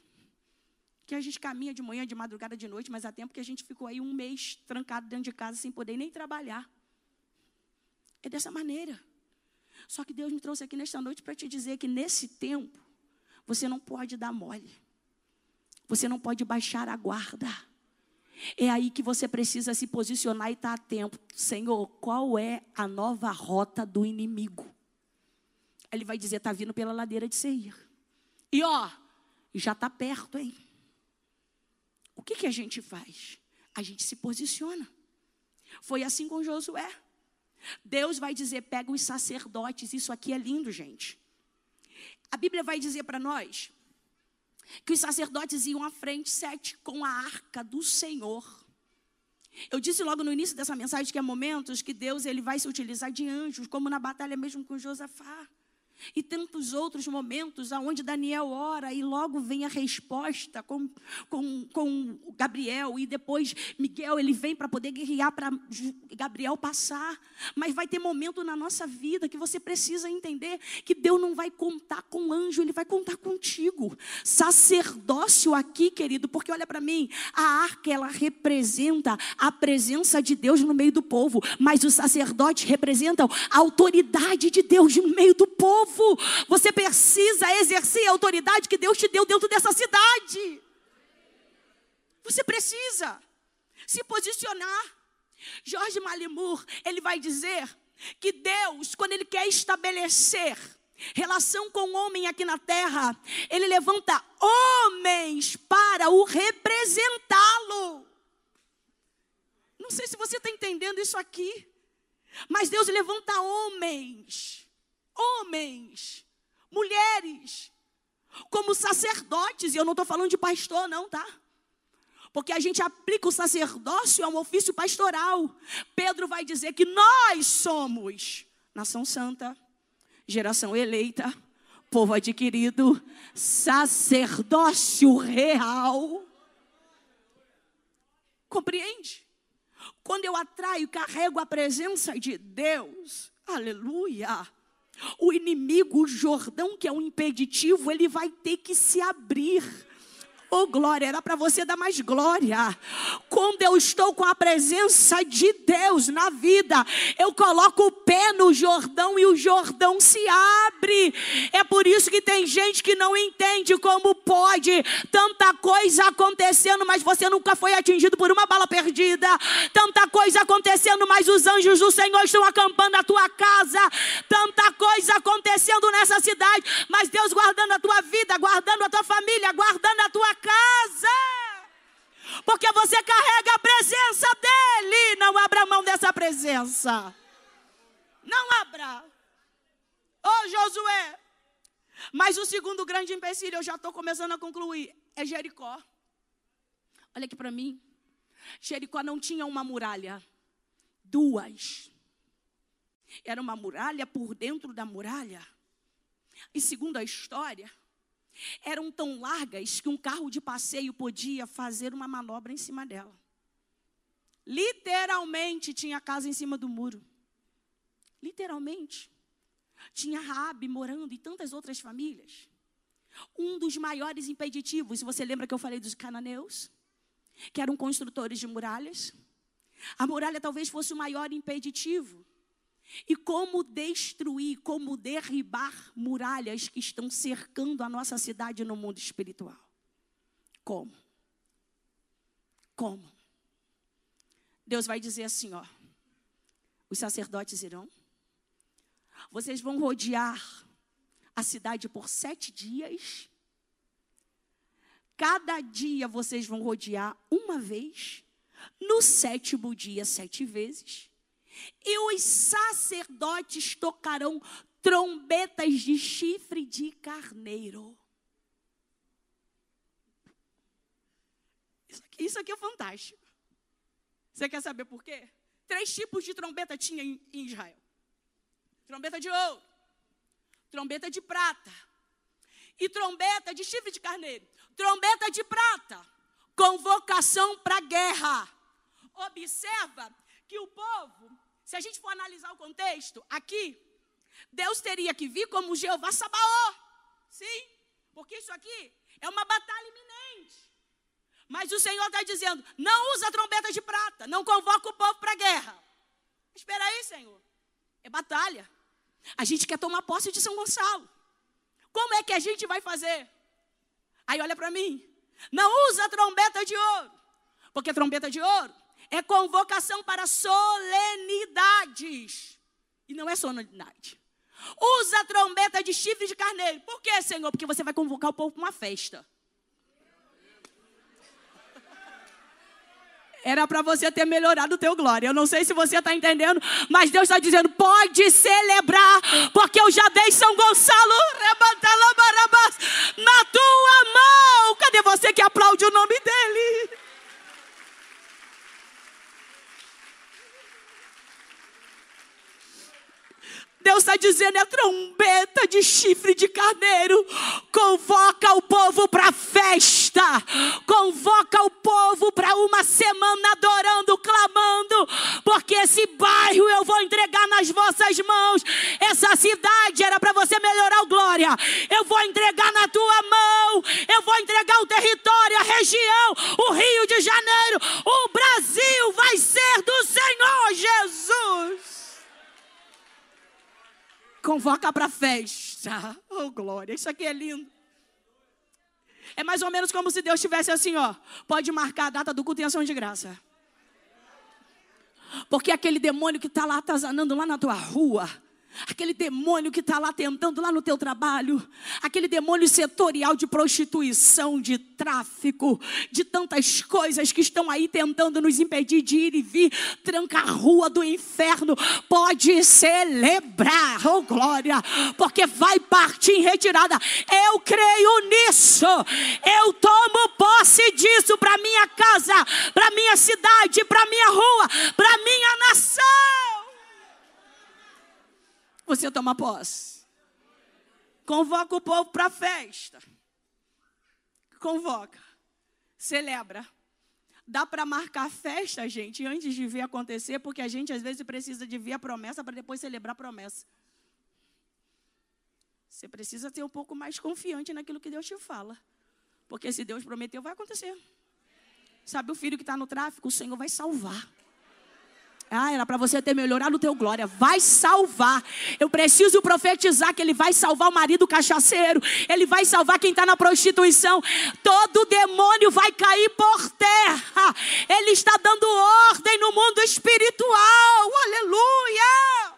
que a gente caminha de manhã, de madrugada, de noite, mas há tempo que a gente ficou aí um mês trancado dentro de casa sem poder nem trabalhar. É dessa maneira. Só que Deus me trouxe aqui nesta noite para te dizer que nesse tempo, você não pode dar mole. Você não pode baixar a guarda. É aí que você precisa se posicionar e estar tá atento. Senhor, qual é a nova rota do inimigo? Ele vai dizer: está vindo pela ladeira de Seir. E ó, já está perto, hein? O que, que a gente faz? A gente se posiciona. Foi assim com Josué. Deus vai dizer: pega os sacerdotes. Isso aqui é lindo, gente. A Bíblia vai dizer para nós que os sacerdotes iam à frente, sete, com a arca do Senhor. Eu disse logo no início dessa mensagem que há momentos que Deus ele vai se utilizar de anjos, como na batalha mesmo com Josafá. E tantos outros momentos onde Daniel ora e logo vem a resposta com, com, com Gabriel. E depois Miguel ele vem para poder guerrear para Gabriel passar. Mas vai ter momento na nossa vida que você precisa entender que Deus não vai contar com anjo, Ele vai contar contigo. Sacerdócio aqui, querido, porque olha para mim, a arca ela representa a presença de Deus no meio do povo. Mas os sacerdotes representam a autoridade de Deus no meio do povo Você precisa exercer a autoridade que Deus te deu dentro dessa cidade. Você precisa se posicionar. Jorge Malimur, ele vai dizer que Deus, quando ele quer estabelecer relação com o homem aqui na terra, ele levanta homens para o representá-lo. Não sei se você está entendendo isso aqui, mas Deus levanta homens homens, mulheres, como sacerdotes, e eu não estou falando de pastor, não, tá? Porque a gente aplica o sacerdócio a um ofício pastoral. Pedro vai dizer que nós somos nação santa, geração eleita, povo adquirido, sacerdócio real. Compreende? Quando eu atraio, carrego a presença de Deus, aleluia o inimigo, o Jordão, que é um impeditivo, ele vai ter que se abrir. Oh, glória, era para você dar mais glória. Quando eu estou com a presença de Deus na vida, eu coloco o pé no Jordão e o Jordão se abre. É por isso que tem gente que não entende como pode tanta coisa acontecendo, mas você nunca foi atingido por uma bala perdida. Tanta coisa acontecendo, mas os anjos do Senhor estão acampando a tua casa. Tanta coisa acontecendo nessa cidade, mas Deus guardando a tua vida, guardando a tua família, guardando a tua casa. Porque você carrega a presença dele. Não abra mão dessa presença. Não abra. Ô oh, Josué. Mas o segundo grande empecilho, eu já estou começando a concluir, é Jericó. Olha aqui para mim. Jericó não tinha uma muralha, duas. Era uma muralha por dentro da muralha. E segundo a história, eram tão largas que um carro de passeio podia fazer uma manobra em cima dela. Literalmente tinha casa em cima do muro. Literalmente. Tinha Raabe morando e tantas outras famílias. Um dos maiores impeditivos, se você lembra que eu falei dos cananeus, que eram construtores de muralhas, A muralha talvez fosse o maior impeditivo. E como destruir, como derribar muralhas que estão cercando a nossa cidade no mundo espiritual? Como? Como? Deus vai dizer assim, ó. Os sacerdotes irão. Vocês vão rodear a cidade por sete dias. Cada dia vocês vão rodear uma vez. No sétimo dia, sete vezes. E os sacerdotes tocarão trombetas de chifre de carneiro. Isso aqui, isso aqui é fantástico. Você quer saber por quê? Três tipos de trombeta tinha em, em Israel: trombeta de ouro, trombeta de prata e trombeta de chifre de carneiro. Trombeta de prata, convocação para guerra. Observa que o povo, se a gente for analisar o contexto, aqui, Deus teria que vir como Jeová Sabaó. Sim, porque isso aqui é uma batalha iminente. Mas o Senhor está dizendo: não usa trombeta de prata, não convoca o povo para a guerra. Espera aí, Senhor. É batalha. A gente quer tomar posse de São Gonçalo. Como é que a gente vai fazer? Aí olha para mim. Não usa trombeta de ouro. Porque trombeta de ouro é convocação para solenidades. E não é solenidade. Usa trombeta de chifre de carneiro. Por quê, Senhor? Porque você vai convocar o povo para uma festa. Era para você ter melhorado o teu glória. Eu não sei se você está entendendo, mas Deus está dizendo: pode celebrar, porque eu já dei São Gonçalo na tua mão. Cadê você que aplaude o nome dele? Deus está dizendo: é trombeta de chifre de carneiro. Convoca o povo para festa. Convoca o povo para uma semana adorando, clamando. Porque esse bairro eu vou entregar nas vossas mãos. Essa cidade era para você melhorar o glória. Eu vou entregar na tua mão. Eu vou entregar o território, a região, o Rio de Janeiro. O Brasil vai ser do Senhor Jesus convoca para festa. Oh, glória, isso aqui é lindo. É mais ou menos como se Deus tivesse assim, ó. Pode marcar a data do culto em ação de graça. Porque aquele demônio que está lá atazanando lá na tua rua, aquele demônio que está lá tentando lá no teu trabalho, aquele demônio setorial de prostituição, de tráfico, de tantas coisas que estão aí tentando nos impedir de ir e vir, tranca a rua do inferno, pode celebrar, oh glória, porque vai partir em retirada. Eu creio nisso, eu tomo posse disso para minha casa, para minha cidade, para minha rua, para minha nação você toma posse. Convoca o povo para a festa. Convoca. Celebra. Dá para marcar festa, gente, antes de ver acontecer, porque a gente às vezes precisa de ver a promessa para depois celebrar a promessa. Você precisa ter um pouco mais confiante naquilo que Deus te fala. Porque se Deus prometeu, vai acontecer. Sabe o filho que está no tráfico? O Senhor vai salvar. Ah, era para você ter melhorado o teu glória. Vai salvar. Eu preciso profetizar que ele vai salvar o marido cachaceiro. Ele vai salvar quem está na prostituição. Todo demônio vai cair por terra. Ele está dando ordem no mundo espiritual. Aleluia.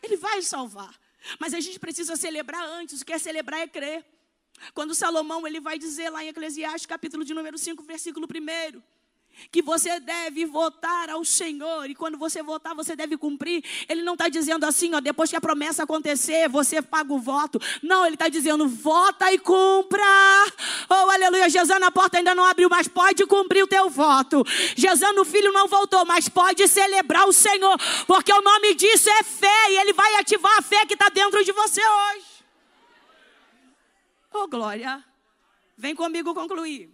Ele vai salvar. Mas a gente precisa celebrar antes. O que é celebrar é crer. Quando Salomão ele vai dizer lá em Eclesiastes, capítulo de número 5, versículo 1 que você deve votar ao Senhor, e quando você votar, você deve cumprir. Ele não está dizendo assim, ó, depois que a promessa acontecer, você paga o voto. Não, ele está dizendo, vota e cumpra. Oh, aleluia, Gesana, a porta ainda não abriu, mas pode cumprir o teu voto. Gesana, o filho não voltou, mas pode celebrar o Senhor, porque o nome disso é fé, e ele vai ativar a fé que está dentro de você hoje. Oh, glória. Vem comigo concluir.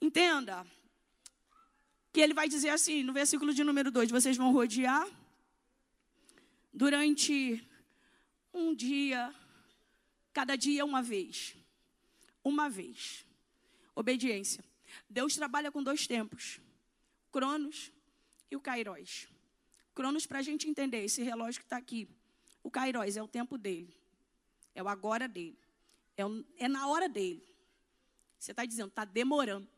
Entenda que ele vai dizer assim, no versículo de número 2: vocês vão rodear durante um dia, cada dia uma vez. Uma vez. Obediência. Deus trabalha com dois tempos. Cronos e o Kairos. Cronos, para a gente entender, esse relógio que está aqui. O Kairos é o tempo dele. É o agora dele. É, o, é na hora dele. Você está dizendo, está demorando.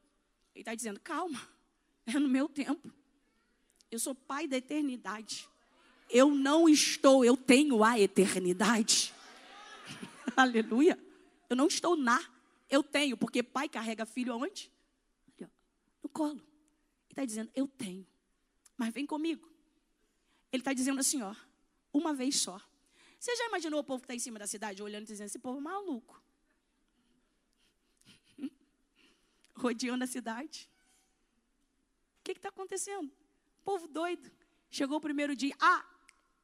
Ele está dizendo, calma, é no meu tempo. Eu sou pai da eternidade. Eu não estou, eu tenho a eternidade. Aleluia. Eu não estou na, eu tenho, porque pai carrega filho aonde? No colo. Ele está dizendo, eu tenho. Mas vem comigo. Ele está dizendo assim, ó, uma vez só. Você já imaginou o povo que está em cima da cidade olhando e dizendo, esse povo é maluco? Rodeando a cidade. Que está acontecendo? Povo doido. Chegou o primeiro dia. Ah,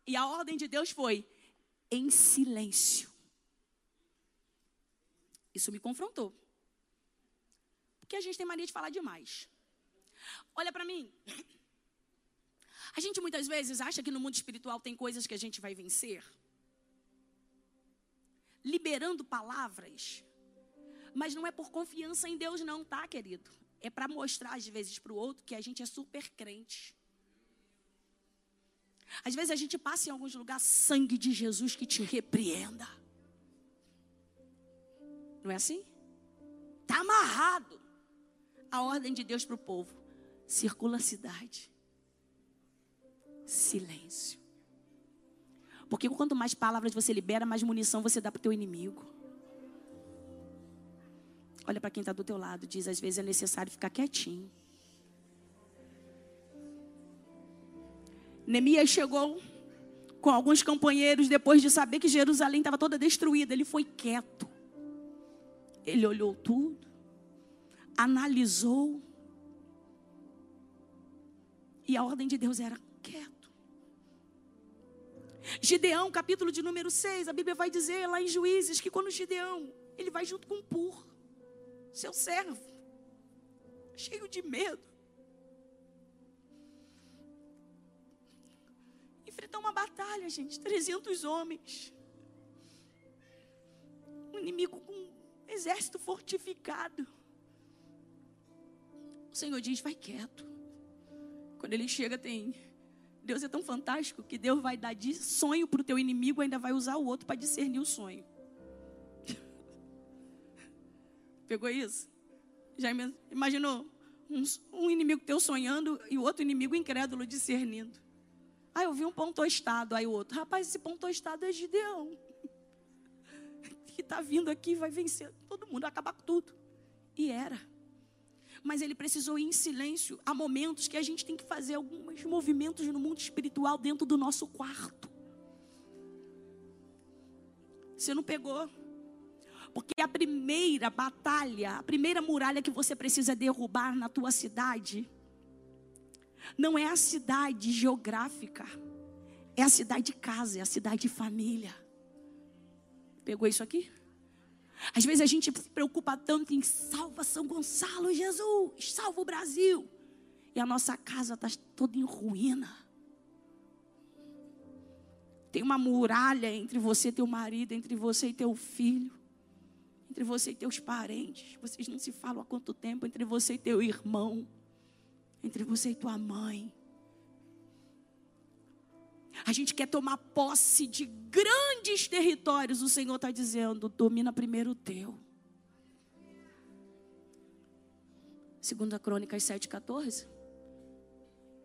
e a ordem de Deus foi em silêncio. Isso me confrontou. Porque a gente tem mania de falar demais. Olha para mim. A gente muitas vezes acha que no mundo espiritual tem coisas que a gente vai vencer. Liberando palavras. Mas não é por confiança em Deus, não, tá, querido? É para mostrar, às vezes, para o outro que a gente é super crente. Às vezes a gente passa em alguns lugares, sangue de Jesus que te repreenda. Não é assim? Está amarrado a ordem de Deus para o povo. Circula a cidade. Silêncio. Porque quanto mais palavras você libera, mais munição você dá para o teu inimigo. Olha para quem está do teu lado, diz, às vezes é necessário ficar quietinho. Neemias chegou com alguns companheiros depois de saber que Jerusalém estava toda destruída. Ele foi quieto. Ele olhou tudo, analisou. E a ordem de Deus era quieto. Gideão, capítulo de número 6, a Bíblia vai dizer lá em Juízes que quando Gideão, ele vai junto com Pur, seu servo, cheio de medo. Enfrentar uma batalha, gente, 300 homens. Um inimigo com exército fortificado. O Senhor diz: vai quieto. Quando ele chega, tem. Deus é tão fantástico que Deus vai dar de sonho para o teu inimigo, ainda vai usar o outro para discernir o sonho. Pegou isso? Já imaginou? Um, um, inimigo teu sonhando e o outro inimigo incrédulo discernindo. Aí eu vi um pão tostado, aí o outro, rapaz, esse pão tostado é Gideão que está vindo aqui vai vencer todo mundo, vai acabar com tudo. E era. Mas ele precisou ir em silêncio. Há momentos que a gente tem que fazer alguns movimentos no mundo espiritual dentro do nosso quarto. Você não pegou? Porque a primeira batalha, a primeira muralha que você precisa derrubar na tua cidade, não é a cidade geográfica, é a cidade de casa, é a cidade de família. Pegou isso aqui? Às vezes a gente se preocupa tanto em salva São Gonçalo, Jesus, salva o Brasil. E a nossa casa está toda em ruína. Tem uma muralha entre você e teu marido, entre você e teu filho, entre você e teus parentes. Vocês não se falam há quanto tempo, entre você e teu irmão, entre você e tua mãe. A gente quer tomar posse de grandes territórios. O Senhor está dizendo: domina primeiro o teu. Segunda Crônicas 7,14.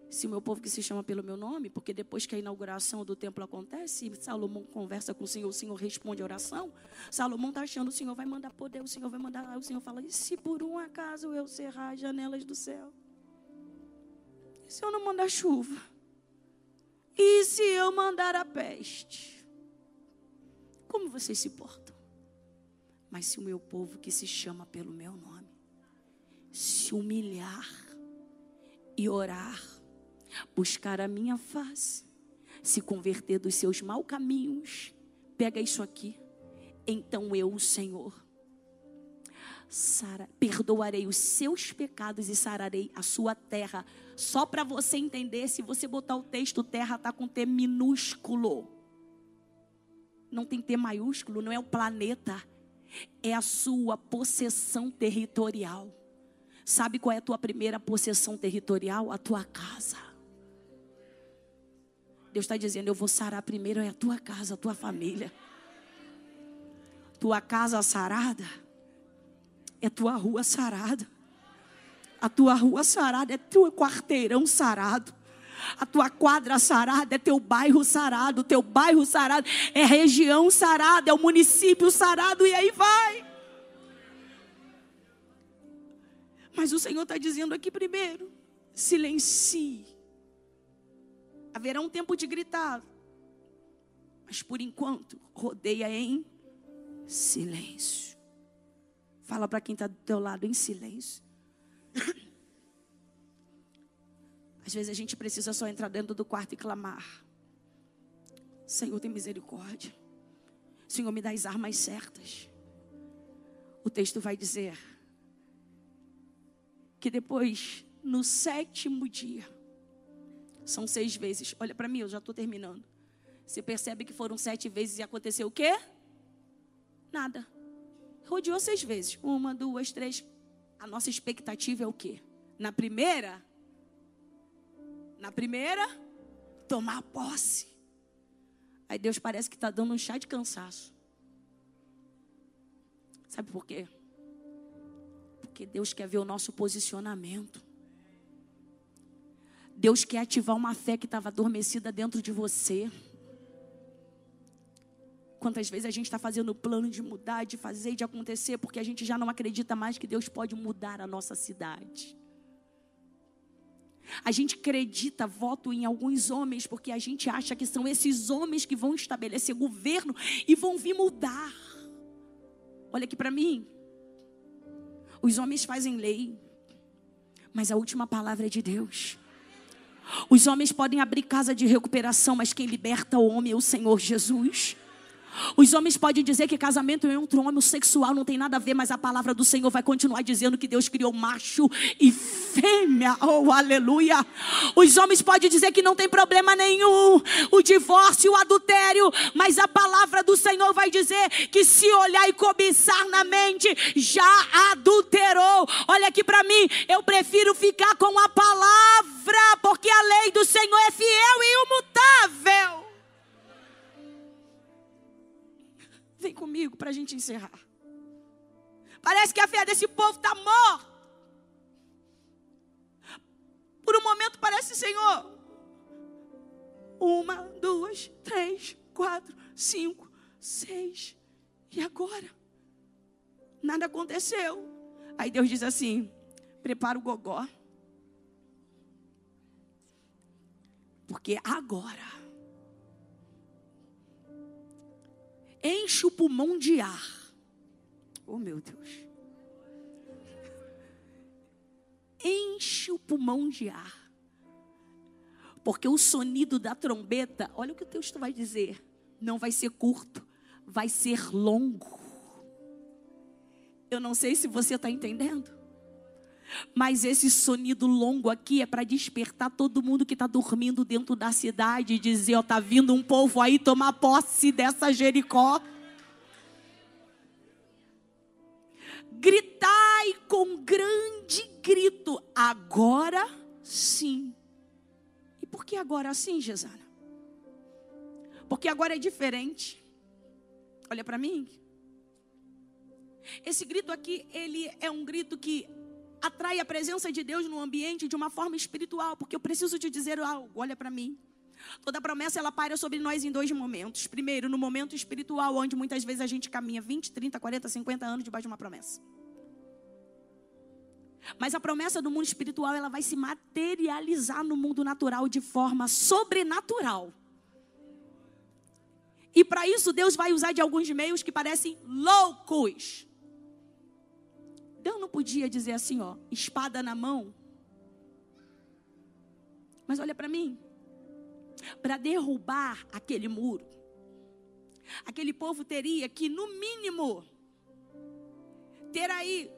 Se o meu povo que se chama pelo meu nome, porque depois que a inauguração do templo acontece, Salomão conversa com o Senhor, o Senhor responde a oração. Salomão está achando, o Senhor vai mandar poder, o Senhor vai mandar. O Senhor fala: e se por um acaso eu cerrar as janelas do céu? E se eu não mandar chuva? E se eu mandar a peste? Como vocês se portam? Mas se o meu povo que se chama pelo meu nome se humilhar e orar, buscar a minha face, se converter dos seus maus caminhos, pega isso aqui. Então eu, o Senhor, Sara, perdoarei os seus pecados e sararei a sua terra. Só para você entender, se você botar o texto terra está com T minúsculo. Não tem T maiúsculo, não é o planeta. É a sua possessão territorial. Sabe qual é a tua primeira possessão territorial? A tua casa. Deus está dizendo: Eu vou sarar primeiro é a tua casa, a tua família. Tua casa sarada é tua rua sarada. A tua rua sarada é teu quarteirão sarado. A tua quadra sarada é teu bairro sarado. Teu bairro sarado é região sarada, é o município sarado e aí vai. Mas o Senhor está dizendo aqui primeiro: silencie. Haverá um tempo de gritar, mas por enquanto, rodeia em silêncio. Fala para quem está do teu lado em silêncio. Às vezes a gente precisa só entrar dentro do quarto e clamar: Senhor, tem misericórdia. Senhor, me dá as armas certas. O texto vai dizer que depois, no sétimo dia, são seis vezes. Olha para mim, eu já estou terminando. Você percebe que foram sete vezes e aconteceu o quê? Nada. Rodeou seis vezes. Uma, duas, três. A nossa expectativa é o quê? Na primeira, na primeira, tomar posse. Aí Deus parece que está dando um chá de cansaço. Sabe por quê? Porque Deus quer ver o nosso posicionamento. Deus quer ativar uma fé que estava adormecida dentro de você. Quantas vezes a gente está fazendo o plano de mudar, de fazer, de acontecer, porque a gente já não acredita mais que Deus pode mudar a nossa cidade. A gente acredita, voto em alguns homens, porque a gente acha que são esses homens que vão estabelecer governo e vão vir mudar. Olha aqui para mim. Os homens fazem lei, mas a última palavra é de Deus. Os homens podem abrir casa de recuperação, mas quem liberta o homem é o Senhor Jesus. Os homens podem dizer que casamento entre um homem sexual não tem nada a ver, mas a palavra do Senhor vai continuar dizendo que Deus criou macho e fêmea. Oh, aleluia. Os homens podem dizer que não tem problema nenhum, o divórcio, o adultério, mas a palavra do Senhor vai dizer que se olhar e cobiçar na mente, já adulterou. Olha aqui para mim, eu prefiro ficar com a palavra, a lei do Senhor é fiel e imutável. Vem comigo para a gente encerrar. Parece que a fé desse povo está morta. Por um momento parece, Senhor. Uma, duas, três, quatro, cinco, seis. E agora? Nada aconteceu. Aí Deus diz assim: prepara o gogó. Porque agora enche o pulmão de ar. Oh, meu Deus. Enche o pulmão de ar. Porque o sonido da trombeta, olha o que o texto vai dizer, não vai ser curto, vai ser longo. Eu não sei se você está entendendo. Mas esse sonido longo aqui é para despertar todo mundo que está dormindo dentro da cidade e dizer: Ó, tá vindo um povo aí tomar posse dessa Jericó. Gritai com grande grito, agora sim. E por que agora sim, Gesana? Porque agora é diferente. Olha para mim. Esse grito aqui, ele é um grito que atrai a presença de Deus no ambiente de uma forma espiritual, porque eu preciso te dizer algo, olha para mim. Toda promessa ela paira sobre nós em dois momentos. Primeiro, no momento espiritual, onde muitas vezes a gente caminha 20, 30, 40, 50 anos debaixo de uma promessa. Mas a promessa do mundo espiritual, ela vai se materializar no mundo natural de forma sobrenatural. E para isso Deus vai usar de alguns meios que parecem loucos. Deus não podia dizer assim, ó, espada na mão. Mas olha para mim. Para derrubar aquele muro, aquele povo teria que, no mínimo, ter aí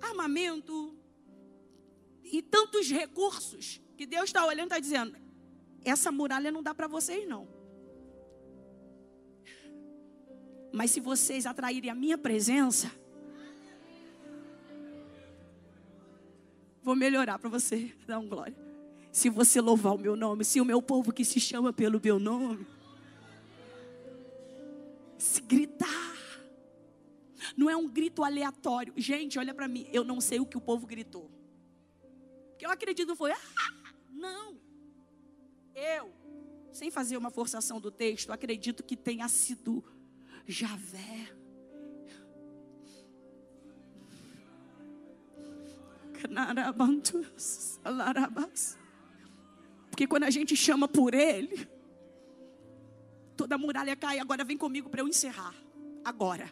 armamento e tantos recursos que Deus está olhando e está dizendo: essa muralha não dá para vocês, não. Mas se vocês atraírem a minha presença, Vou melhorar para você dar um glória. Se você louvar o meu nome, se o meu povo que se chama pelo meu nome, se gritar, não é um grito aleatório. Gente, olha para mim, eu não sei o que o povo gritou. Que eu acredito foi, ah, não. Eu, sem fazer uma forçação do texto, acredito que tenha sido Javé. Porque quando a gente chama por Ele, toda muralha cai. Agora vem comigo para eu encerrar. Agora.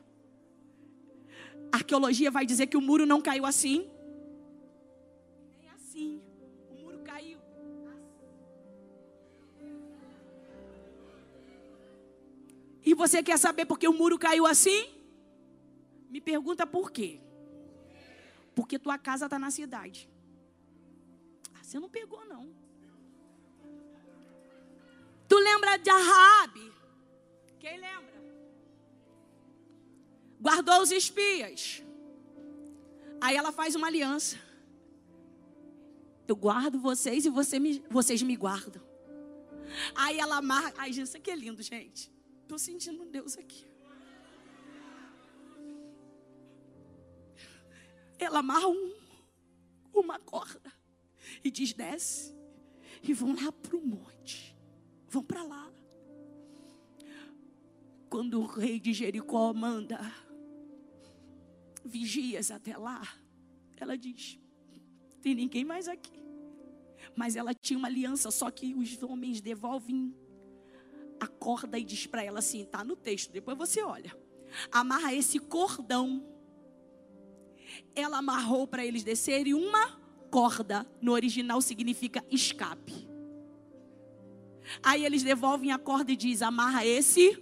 A arqueologia vai dizer que o muro não caiu assim. Nem assim. O muro caiu. E você quer saber por que o muro caiu assim? Me pergunta por quê. Porque tua casa está na cidade. Ah, você não pegou, não. Tu lembra de Arabe? Quem lembra? Guardou os espias. Aí ela faz uma aliança. Eu guardo vocês e você me, vocês me guardam. Aí ela amarra. Ai, isso aqui é lindo, gente. Estou sentindo Deus aqui. Ela amarra um, uma corda e diz: desce. E vão lá para o monte. Vão para lá. Quando o rei de Jericó manda vigias até lá, ela diz: tem ninguém mais aqui. Mas ela tinha uma aliança, só que os homens devolvem a corda e diz para ela assim: está no texto, depois você olha. Amarra esse cordão ela amarrou para eles descerem uma corda. No original significa escape. Aí eles devolvem a corda e diz: amarra esse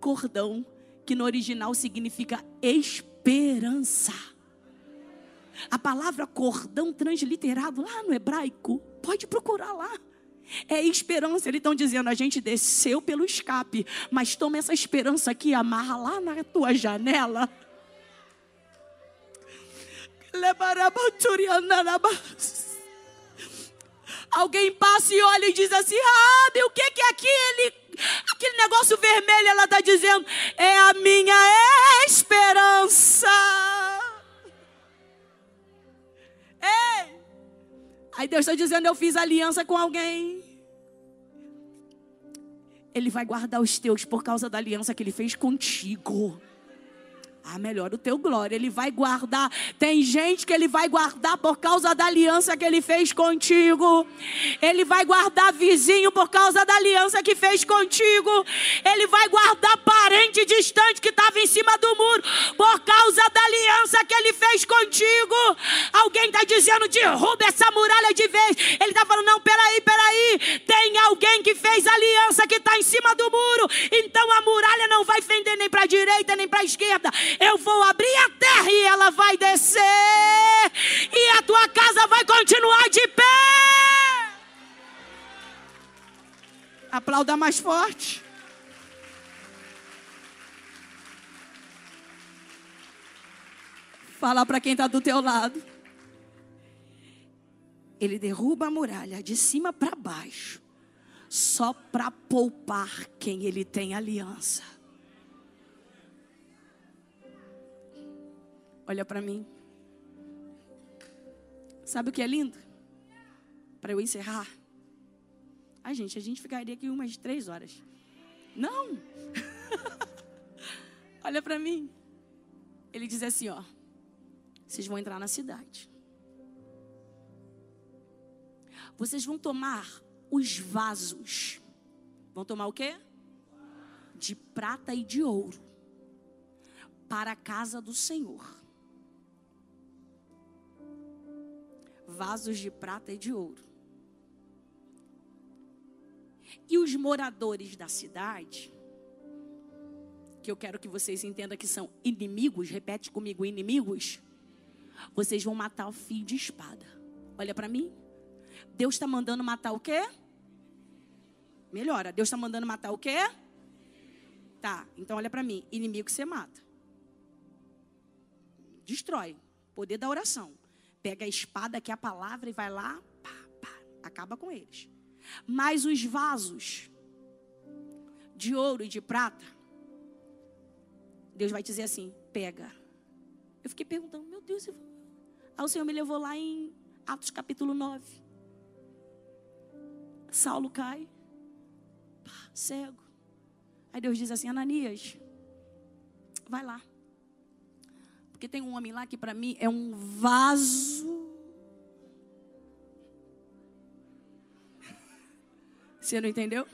cordão, que no original significa esperança. A palavra cordão transliterado lá no hebraico, pode procurar lá. É esperança. Eles estão dizendo: a gente desceu pelo escape, mas toma essa esperança aqui, amarra lá na tua janela. Alguém passa e olha e diz assim: Ah, o que, que é aquele, aquele negócio vermelho? Ela está dizendo: É a minha esperança. Ei! Aí Deus está dizendo: Eu fiz aliança com alguém. Ele vai guardar os teus por causa da aliança que ele fez contigo. Ah, melhor o teu glória. Ele vai guardar. Tem gente que ele vai guardar por causa da aliança que ele fez contigo. Ele vai guardar vizinho por causa da aliança que fez contigo. Ele vai guardar parente distante que estava em cima do muro por causa da aliança que ele fez contigo. Alguém está dizendo: derruba essa muralha de vez. Ele está falando: não, peraí, peraí. Tem alguém que fez aliança que está em cima do muro. Então a muralha não vai fender nem para a direita nem para a esquerda eu vou abrir a terra e ela vai descer, e a tua casa vai continuar de pé. Aplauda mais forte. Fala para quem está do teu lado. Ele derruba a muralha de cima para baixo, só para poupar quem ele tem aliança. Olha para mim. Sabe o que é lindo? Para eu encerrar. Ai, gente, a gente ficaria aqui umas três horas. Não! Olha para mim. Ele diz assim: ó. Vocês vão entrar na cidade. Vocês vão tomar os vasos. Vão tomar o quê? De prata e de ouro. Para a casa do Senhor. Vasos de prata e de ouro. E os moradores da cidade, que eu quero que vocês entendam que são inimigos, repete comigo, inimigos, vocês vão matar o fio de espada. Olha para mim. Deus está mandando matar o quê? Melhora. Deus está mandando matar o quê? Tá. Então olha para mim. Inimigo você mata. Destrói. Poder da oração. Pega a espada, que é a palavra, e vai lá, pá, pá, acaba com eles. Mas os vasos de ouro e de prata, Deus vai dizer assim: pega. Eu fiquei perguntando, meu Deus, aí o Senhor me levou lá em Atos capítulo 9. Saulo cai, pá, cego. Aí Deus diz assim: Ananias, vai lá. Porque tem um homem lá que para mim é um vaso. Você não entendeu?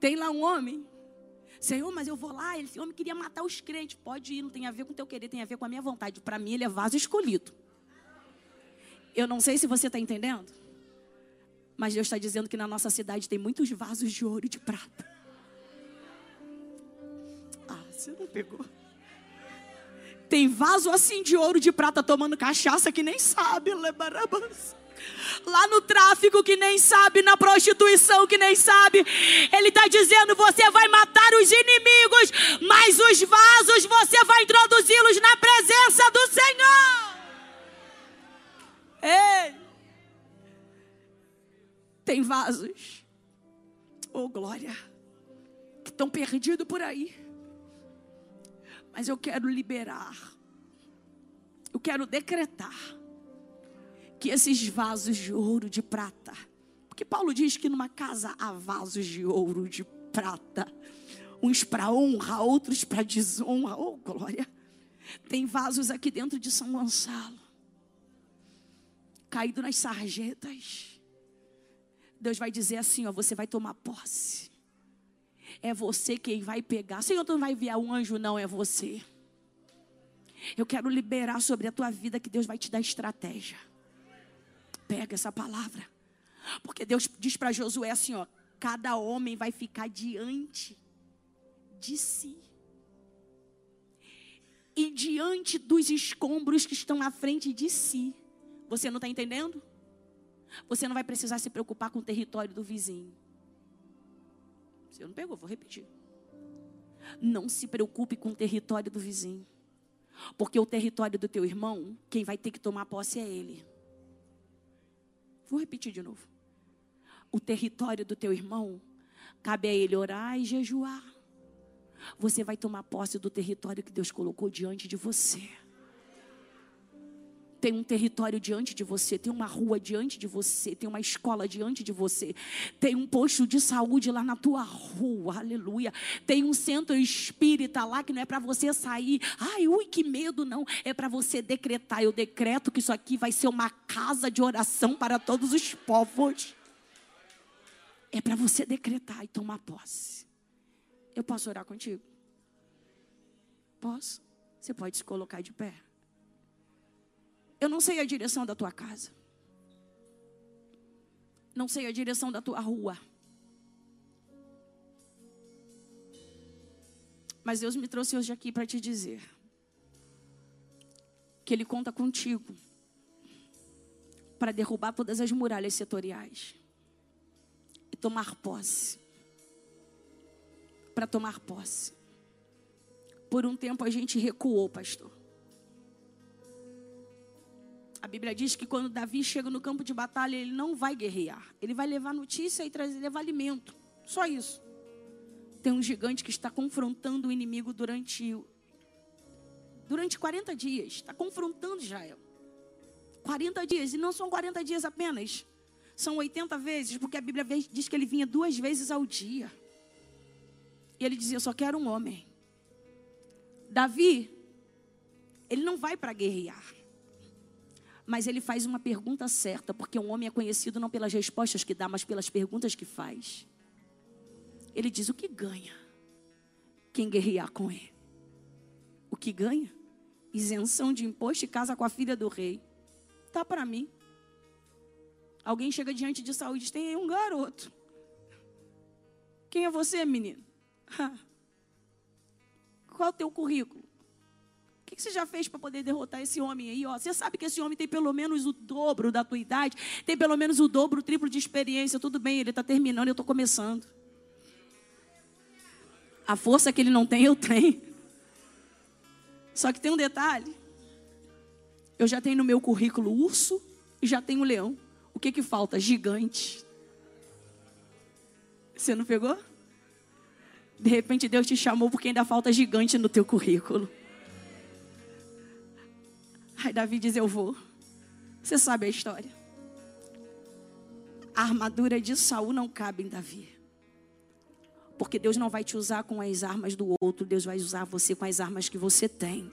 Tem lá um homem. Senhor, mas eu vou lá. Esse homem queria matar os crentes. Pode ir, não tem a ver com o teu querer, tem a ver com a minha vontade. Para mim, ele é vaso escolhido. Eu não sei se você está entendendo. Mas Deus está dizendo que na nossa cidade tem muitos vasos de ouro e de prata. Ah, você não pegou. Tem vaso assim de ouro de prata tomando cachaça que nem sabe, lebarabas. Lá no tráfico que nem sabe, na prostituição que nem sabe. Ele está dizendo: você vai matar os inimigos, mas os vasos você vai introduzi-los na presença do Senhor. Ei! Tem vasos, oh glória, que estão perdidos por aí mas eu quero liberar. Eu quero decretar que esses vasos de ouro, de prata, porque Paulo diz que numa casa há vasos de ouro, de prata, uns para honra, outros para desonra. Oh, glória! Tem vasos aqui dentro de São Gonçalo, caído nas sarjetas. Deus vai dizer assim: ó, você vai tomar posse. É você quem vai pegar. Senhor, tu não vai enviar um anjo, não, é você. Eu quero liberar sobre a tua vida que Deus vai te dar estratégia. Pega essa palavra. Porque Deus diz para Josué assim, ó, cada homem vai ficar diante de si. E diante dos escombros que estão à frente de si. Você não está entendendo? Você não vai precisar se preocupar com o território do vizinho. Você não pegou, vou repetir. Não se preocupe com o território do vizinho. Porque o território do teu irmão, quem vai ter que tomar posse é ele. Vou repetir de novo. O território do teu irmão, cabe a ele orar e jejuar. Você vai tomar posse do território que Deus colocou diante de você. Tem um território diante de você, tem uma rua diante de você, tem uma escola diante de você, tem um posto de saúde lá na tua rua, aleluia. Tem um centro espírita lá que não é para você sair, ai, ui, que medo, não. É para você decretar. Eu decreto que isso aqui vai ser uma casa de oração para todos os povos. É para você decretar e tomar posse. Eu posso orar contigo? Posso? Você pode se colocar de pé. Eu não sei a direção da tua casa. Não sei a direção da tua rua. Mas Deus me trouxe hoje aqui para te dizer que Ele conta contigo para derrubar todas as muralhas setoriais e tomar posse. Para tomar posse. Por um tempo a gente recuou, pastor. A Bíblia diz que quando Davi chega no campo de batalha, ele não vai guerrear. Ele vai levar notícia e trazer, levar alimento. Só isso. Tem um gigante que está confrontando o inimigo durante, durante 40 dias. Está confrontando Israel. 40 dias. E não são 40 dias apenas. São 80 vezes, porque a Bíblia diz que ele vinha duas vezes ao dia. E ele dizia: Eu só quero um homem. Davi, ele não vai para guerrear. Mas ele faz uma pergunta certa, porque um homem é conhecido não pelas respostas que dá, mas pelas perguntas que faz. Ele diz: o que ganha quem guerrear com ele? O que ganha? Isenção de imposto e casa com a filha do rei. Tá para mim. Alguém chega diante de saúde e diz: tem aí um garoto. Quem é você, menino? Qual o teu currículo? O que você já fez para poder derrotar esse homem aí? Ó? Você sabe que esse homem tem pelo menos o dobro da tua idade, tem pelo menos o dobro, o triplo de experiência. Tudo bem, ele está terminando, eu estou começando. A força que ele não tem, eu tenho. Só que tem um detalhe. Eu já tenho no meu currículo urso e já tenho leão. O que que falta? Gigante. Você não pegou? De repente Deus te chamou porque ainda falta gigante no teu currículo. Aí Davi diz: Eu vou. Você sabe a história. A armadura de Saul não cabe em Davi. Porque Deus não vai te usar com as armas do outro, Deus vai usar você com as armas que você tem.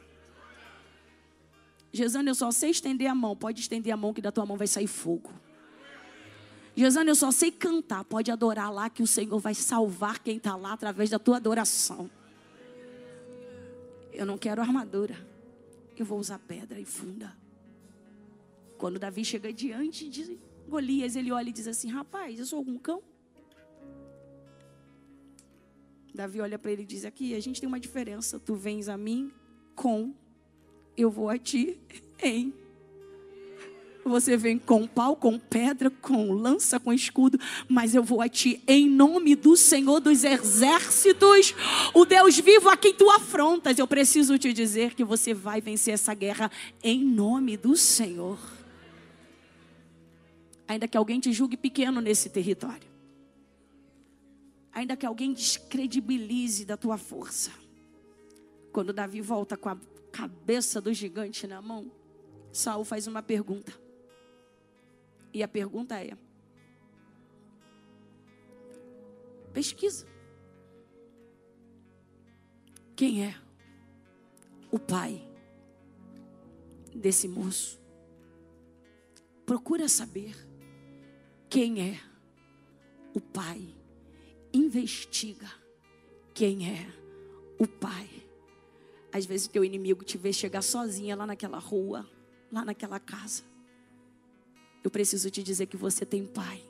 Gesana, eu só sei estender a mão. Pode estender a mão que da tua mão vai sair fogo. Gesana, eu só sei cantar. Pode adorar lá que o Senhor vai salvar quem está lá através da tua adoração. Eu não quero armadura. Eu vou usar pedra e funda. Quando Davi chega diante de Golias, ele olha e diz assim: Rapaz, eu sou algum cão? Davi olha para ele e diz: Aqui, a gente tem uma diferença. Tu vens a mim com, eu vou a ti em. Você vem com pau, com pedra, com lança, com escudo, mas eu vou a ti em nome do Senhor dos exércitos, o Deus vivo a quem tu afrontas. Eu preciso te dizer que você vai vencer essa guerra em nome do Senhor. Ainda que alguém te julgue pequeno nesse território, ainda que alguém descredibilize da tua força. Quando Davi volta com a cabeça do gigante na mão, Saul faz uma pergunta. E a pergunta é: pesquisa. Quem é o pai desse moço? Procura saber quem é o pai. Investiga quem é o pai. Às vezes o teu inimigo te vê chegar sozinha lá naquela rua, lá naquela casa. Eu preciso te dizer que você tem pai.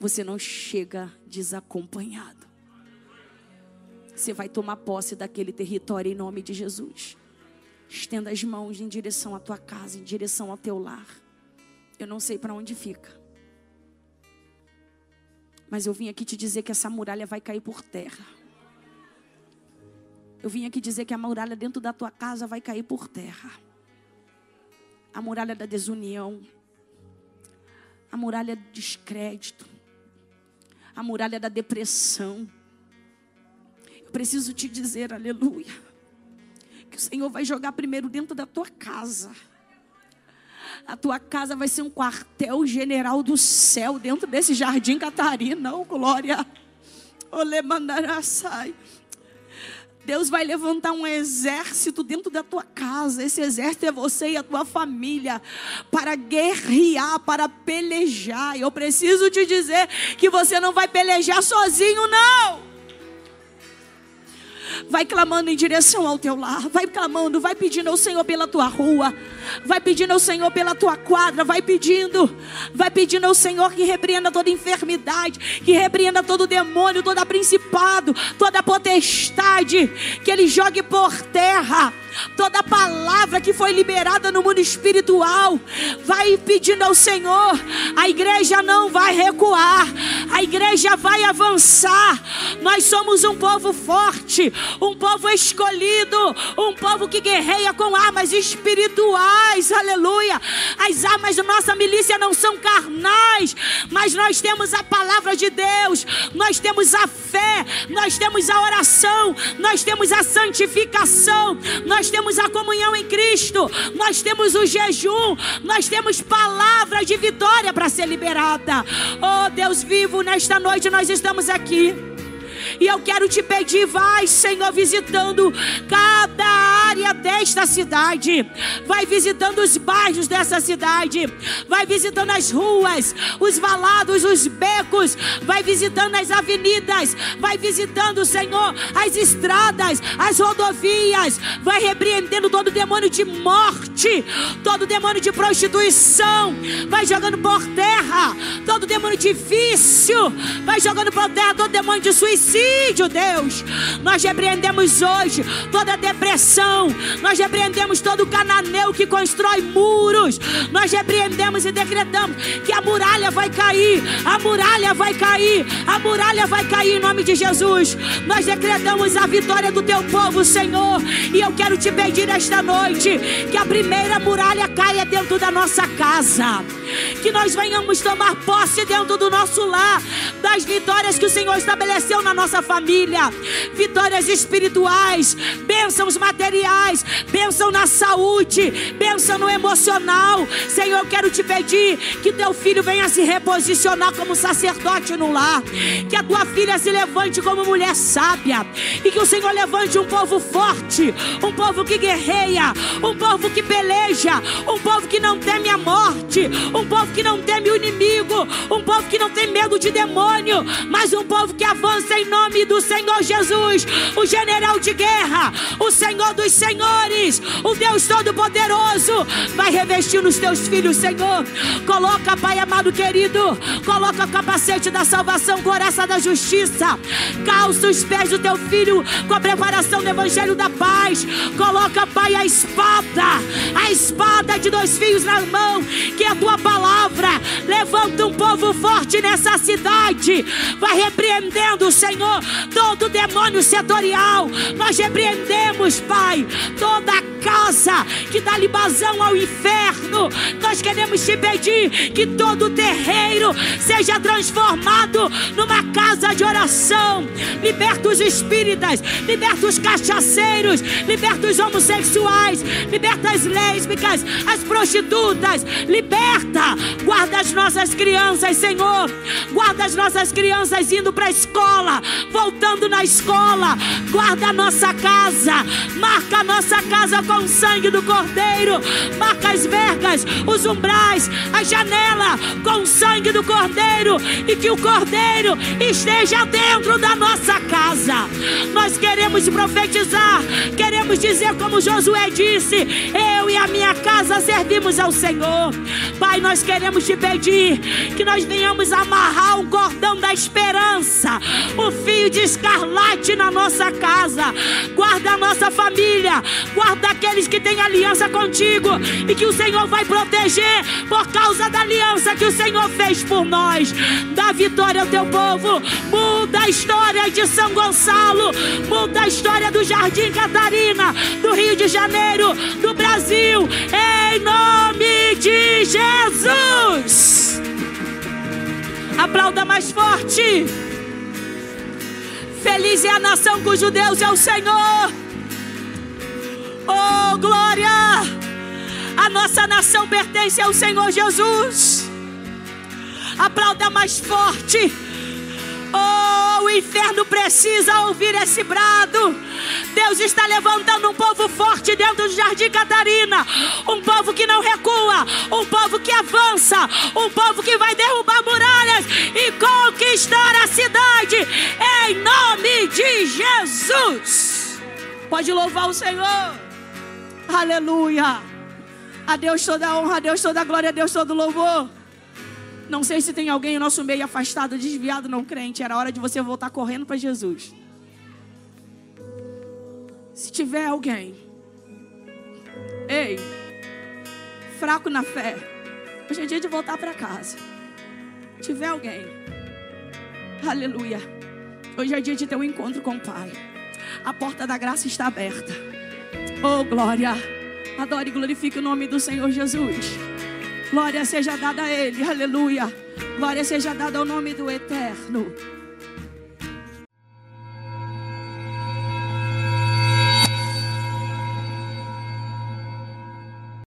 Você não chega desacompanhado. Você vai tomar posse daquele território em nome de Jesus. Estenda as mãos em direção à tua casa, em direção ao teu lar. Eu não sei para onde fica. Mas eu vim aqui te dizer que essa muralha vai cair por terra. Eu vim aqui dizer que a muralha dentro da tua casa vai cair por terra a muralha da desunião, a muralha do descrédito, a muralha da depressão. Eu preciso te dizer, aleluia, que o Senhor vai jogar primeiro dentro da tua casa. A tua casa vai ser um quartel general do céu dentro desse jardim Catarina, oh glória. Ole sai. Deus vai levantar um exército dentro da tua casa. Esse exército é você e a tua família para guerrear, para pelejar. Eu preciso te dizer que você não vai pelejar sozinho, não. Vai clamando em direção ao teu lar. Vai clamando, vai pedindo ao Senhor pela tua rua. Vai pedindo ao Senhor pela tua quadra. Vai pedindo. Vai pedindo ao Senhor que repreenda toda enfermidade. Que repreenda todo demônio, todo principado, toda potestade. Que Ele jogue por terra toda palavra que foi liberada no mundo espiritual, vai pedindo ao Senhor. A igreja não vai recuar, a igreja vai avançar. Nós somos um povo forte, um povo escolhido, um povo que guerreia com armas espirituais. Aleluia. As armas da nossa milícia não são carnais, mas nós temos a palavra de Deus, nós temos a fé, nós temos a oração, nós temos a santificação, nós nós temos a comunhão em Cristo, nós temos o jejum, nós temos palavra de vitória para ser liberada. Oh Deus vivo, nesta noite nós estamos aqui. E eu quero te pedir, vai, Senhor, visitando cada área desta cidade. Vai visitando os bairros dessa cidade. Vai visitando as ruas, os valados, os becos. Vai visitando as avenidas. Vai visitando, Senhor, as estradas, as rodovias. Vai repreendendo todo demônio de morte, todo demônio de prostituição. Vai jogando por terra todo demônio de vício. Vai jogando por terra todo demônio de suicídio suicídio, Deus. Nós repreendemos hoje toda depressão. Nós repreendemos todo cananeu que constrói muros. Nós repreendemos e decretamos que a muralha vai cair. A muralha vai cair. A muralha vai cair em nome de Jesus. Nós decretamos a vitória do teu povo, Senhor. E eu quero te pedir esta noite que a primeira muralha caia dentro da nossa casa. Que nós venhamos tomar posse dentro do nosso lar das vitórias que o Senhor estabeleceu na nossa família. Vitórias espirituais, bênçãos materiais, bênção na saúde, bênção no emocional. Senhor, eu quero te pedir que teu filho venha se reposicionar como sacerdote no lar. Que a tua filha se levante como mulher sábia. E que o Senhor levante um povo forte, um povo que guerreia, um povo que peleja, um povo que não teme a morte, um povo que não teme o inimigo, um povo que não tem medo de demônio, mas um povo que avança em nome do Senhor Jesus, o general de guerra, o Senhor dos senhores, o Deus Todo-Poderoso, vai revestir nos teus filhos, Senhor. Coloca, Pai amado querido, coloca o capacete da salvação, coraça da justiça, calça os pés do teu filho com a preparação do evangelho da paz. Coloca, Pai, a espada, a espada de dois fios na mão, que é a tua palavra. Levanta um povo forte nessa cidade. Vai repreendendo, Senhor, todo demônio setorial. Nós repreendemos, Pai, toda casa que dá libazão ao inferno. Nós queremos te pedir que todo terreiro seja transformado numa casa de oração. Liberta os espíritas, liberta os cachaceiros, liberta os homossexuais, liberta as lésbicas, as prostitutas, liberta, guarda as nossas crianças, Senhor. Guarda as nossas crianças indo para a escola, voltando na escola. Guarda a nossa casa, marca a nossa casa com o sangue do Cordeiro. Marca as vergas, os umbrais, a janela com o sangue do Cordeiro. E que o Cordeiro esteja dentro da nossa casa. Nós queremos profetizar, queremos dizer como Josué disse: Eu e a minha casa servimos ao Senhor. Pai, nós queremos te pedir que nós venhamos amarrar um cordão da esperança, o fio de escarlate na nossa casa. Guarda a nossa família, guarda aqueles que têm aliança contigo e que o Senhor vai proteger por causa da aliança que o Senhor fez por nós. Dá vitória ao teu povo, muda a história de São Gonçalo, muda a história do Jardim Catarina, do Rio de Janeiro, do Brasil, em nome de Jesus. Aplauda mais forte. Feliz é a nação cujo Deus é o Senhor. Oh, glória! A nossa nação pertence ao Senhor Jesus. Aplauda mais forte. Oh, o inferno precisa ouvir esse brado. Deus está levantando um povo forte dentro do Jardim Catarina. Um povo que não recua. Um povo que avança. Um povo que vai derrubar muralhas e conquistar a cidade. Em nome de Jesus. Pode louvar o Senhor. Aleluia. A Deus toda a honra, a Deus toda a glória, a Deus todo o louvor. Não sei se tem alguém em nosso meio afastado, desviado, não crente. Era hora de você voltar correndo para Jesus. Se tiver alguém, ei, fraco na fé, hoje é dia de voltar para casa. Se tiver alguém, aleluia. Hoje é dia de ter um encontro com o Pai. A porta da graça está aberta. Oh, glória. Adore e glorifique o nome do Senhor Jesus. Glória seja dada a Ele, aleluia. Glória seja dada ao nome do Eterno.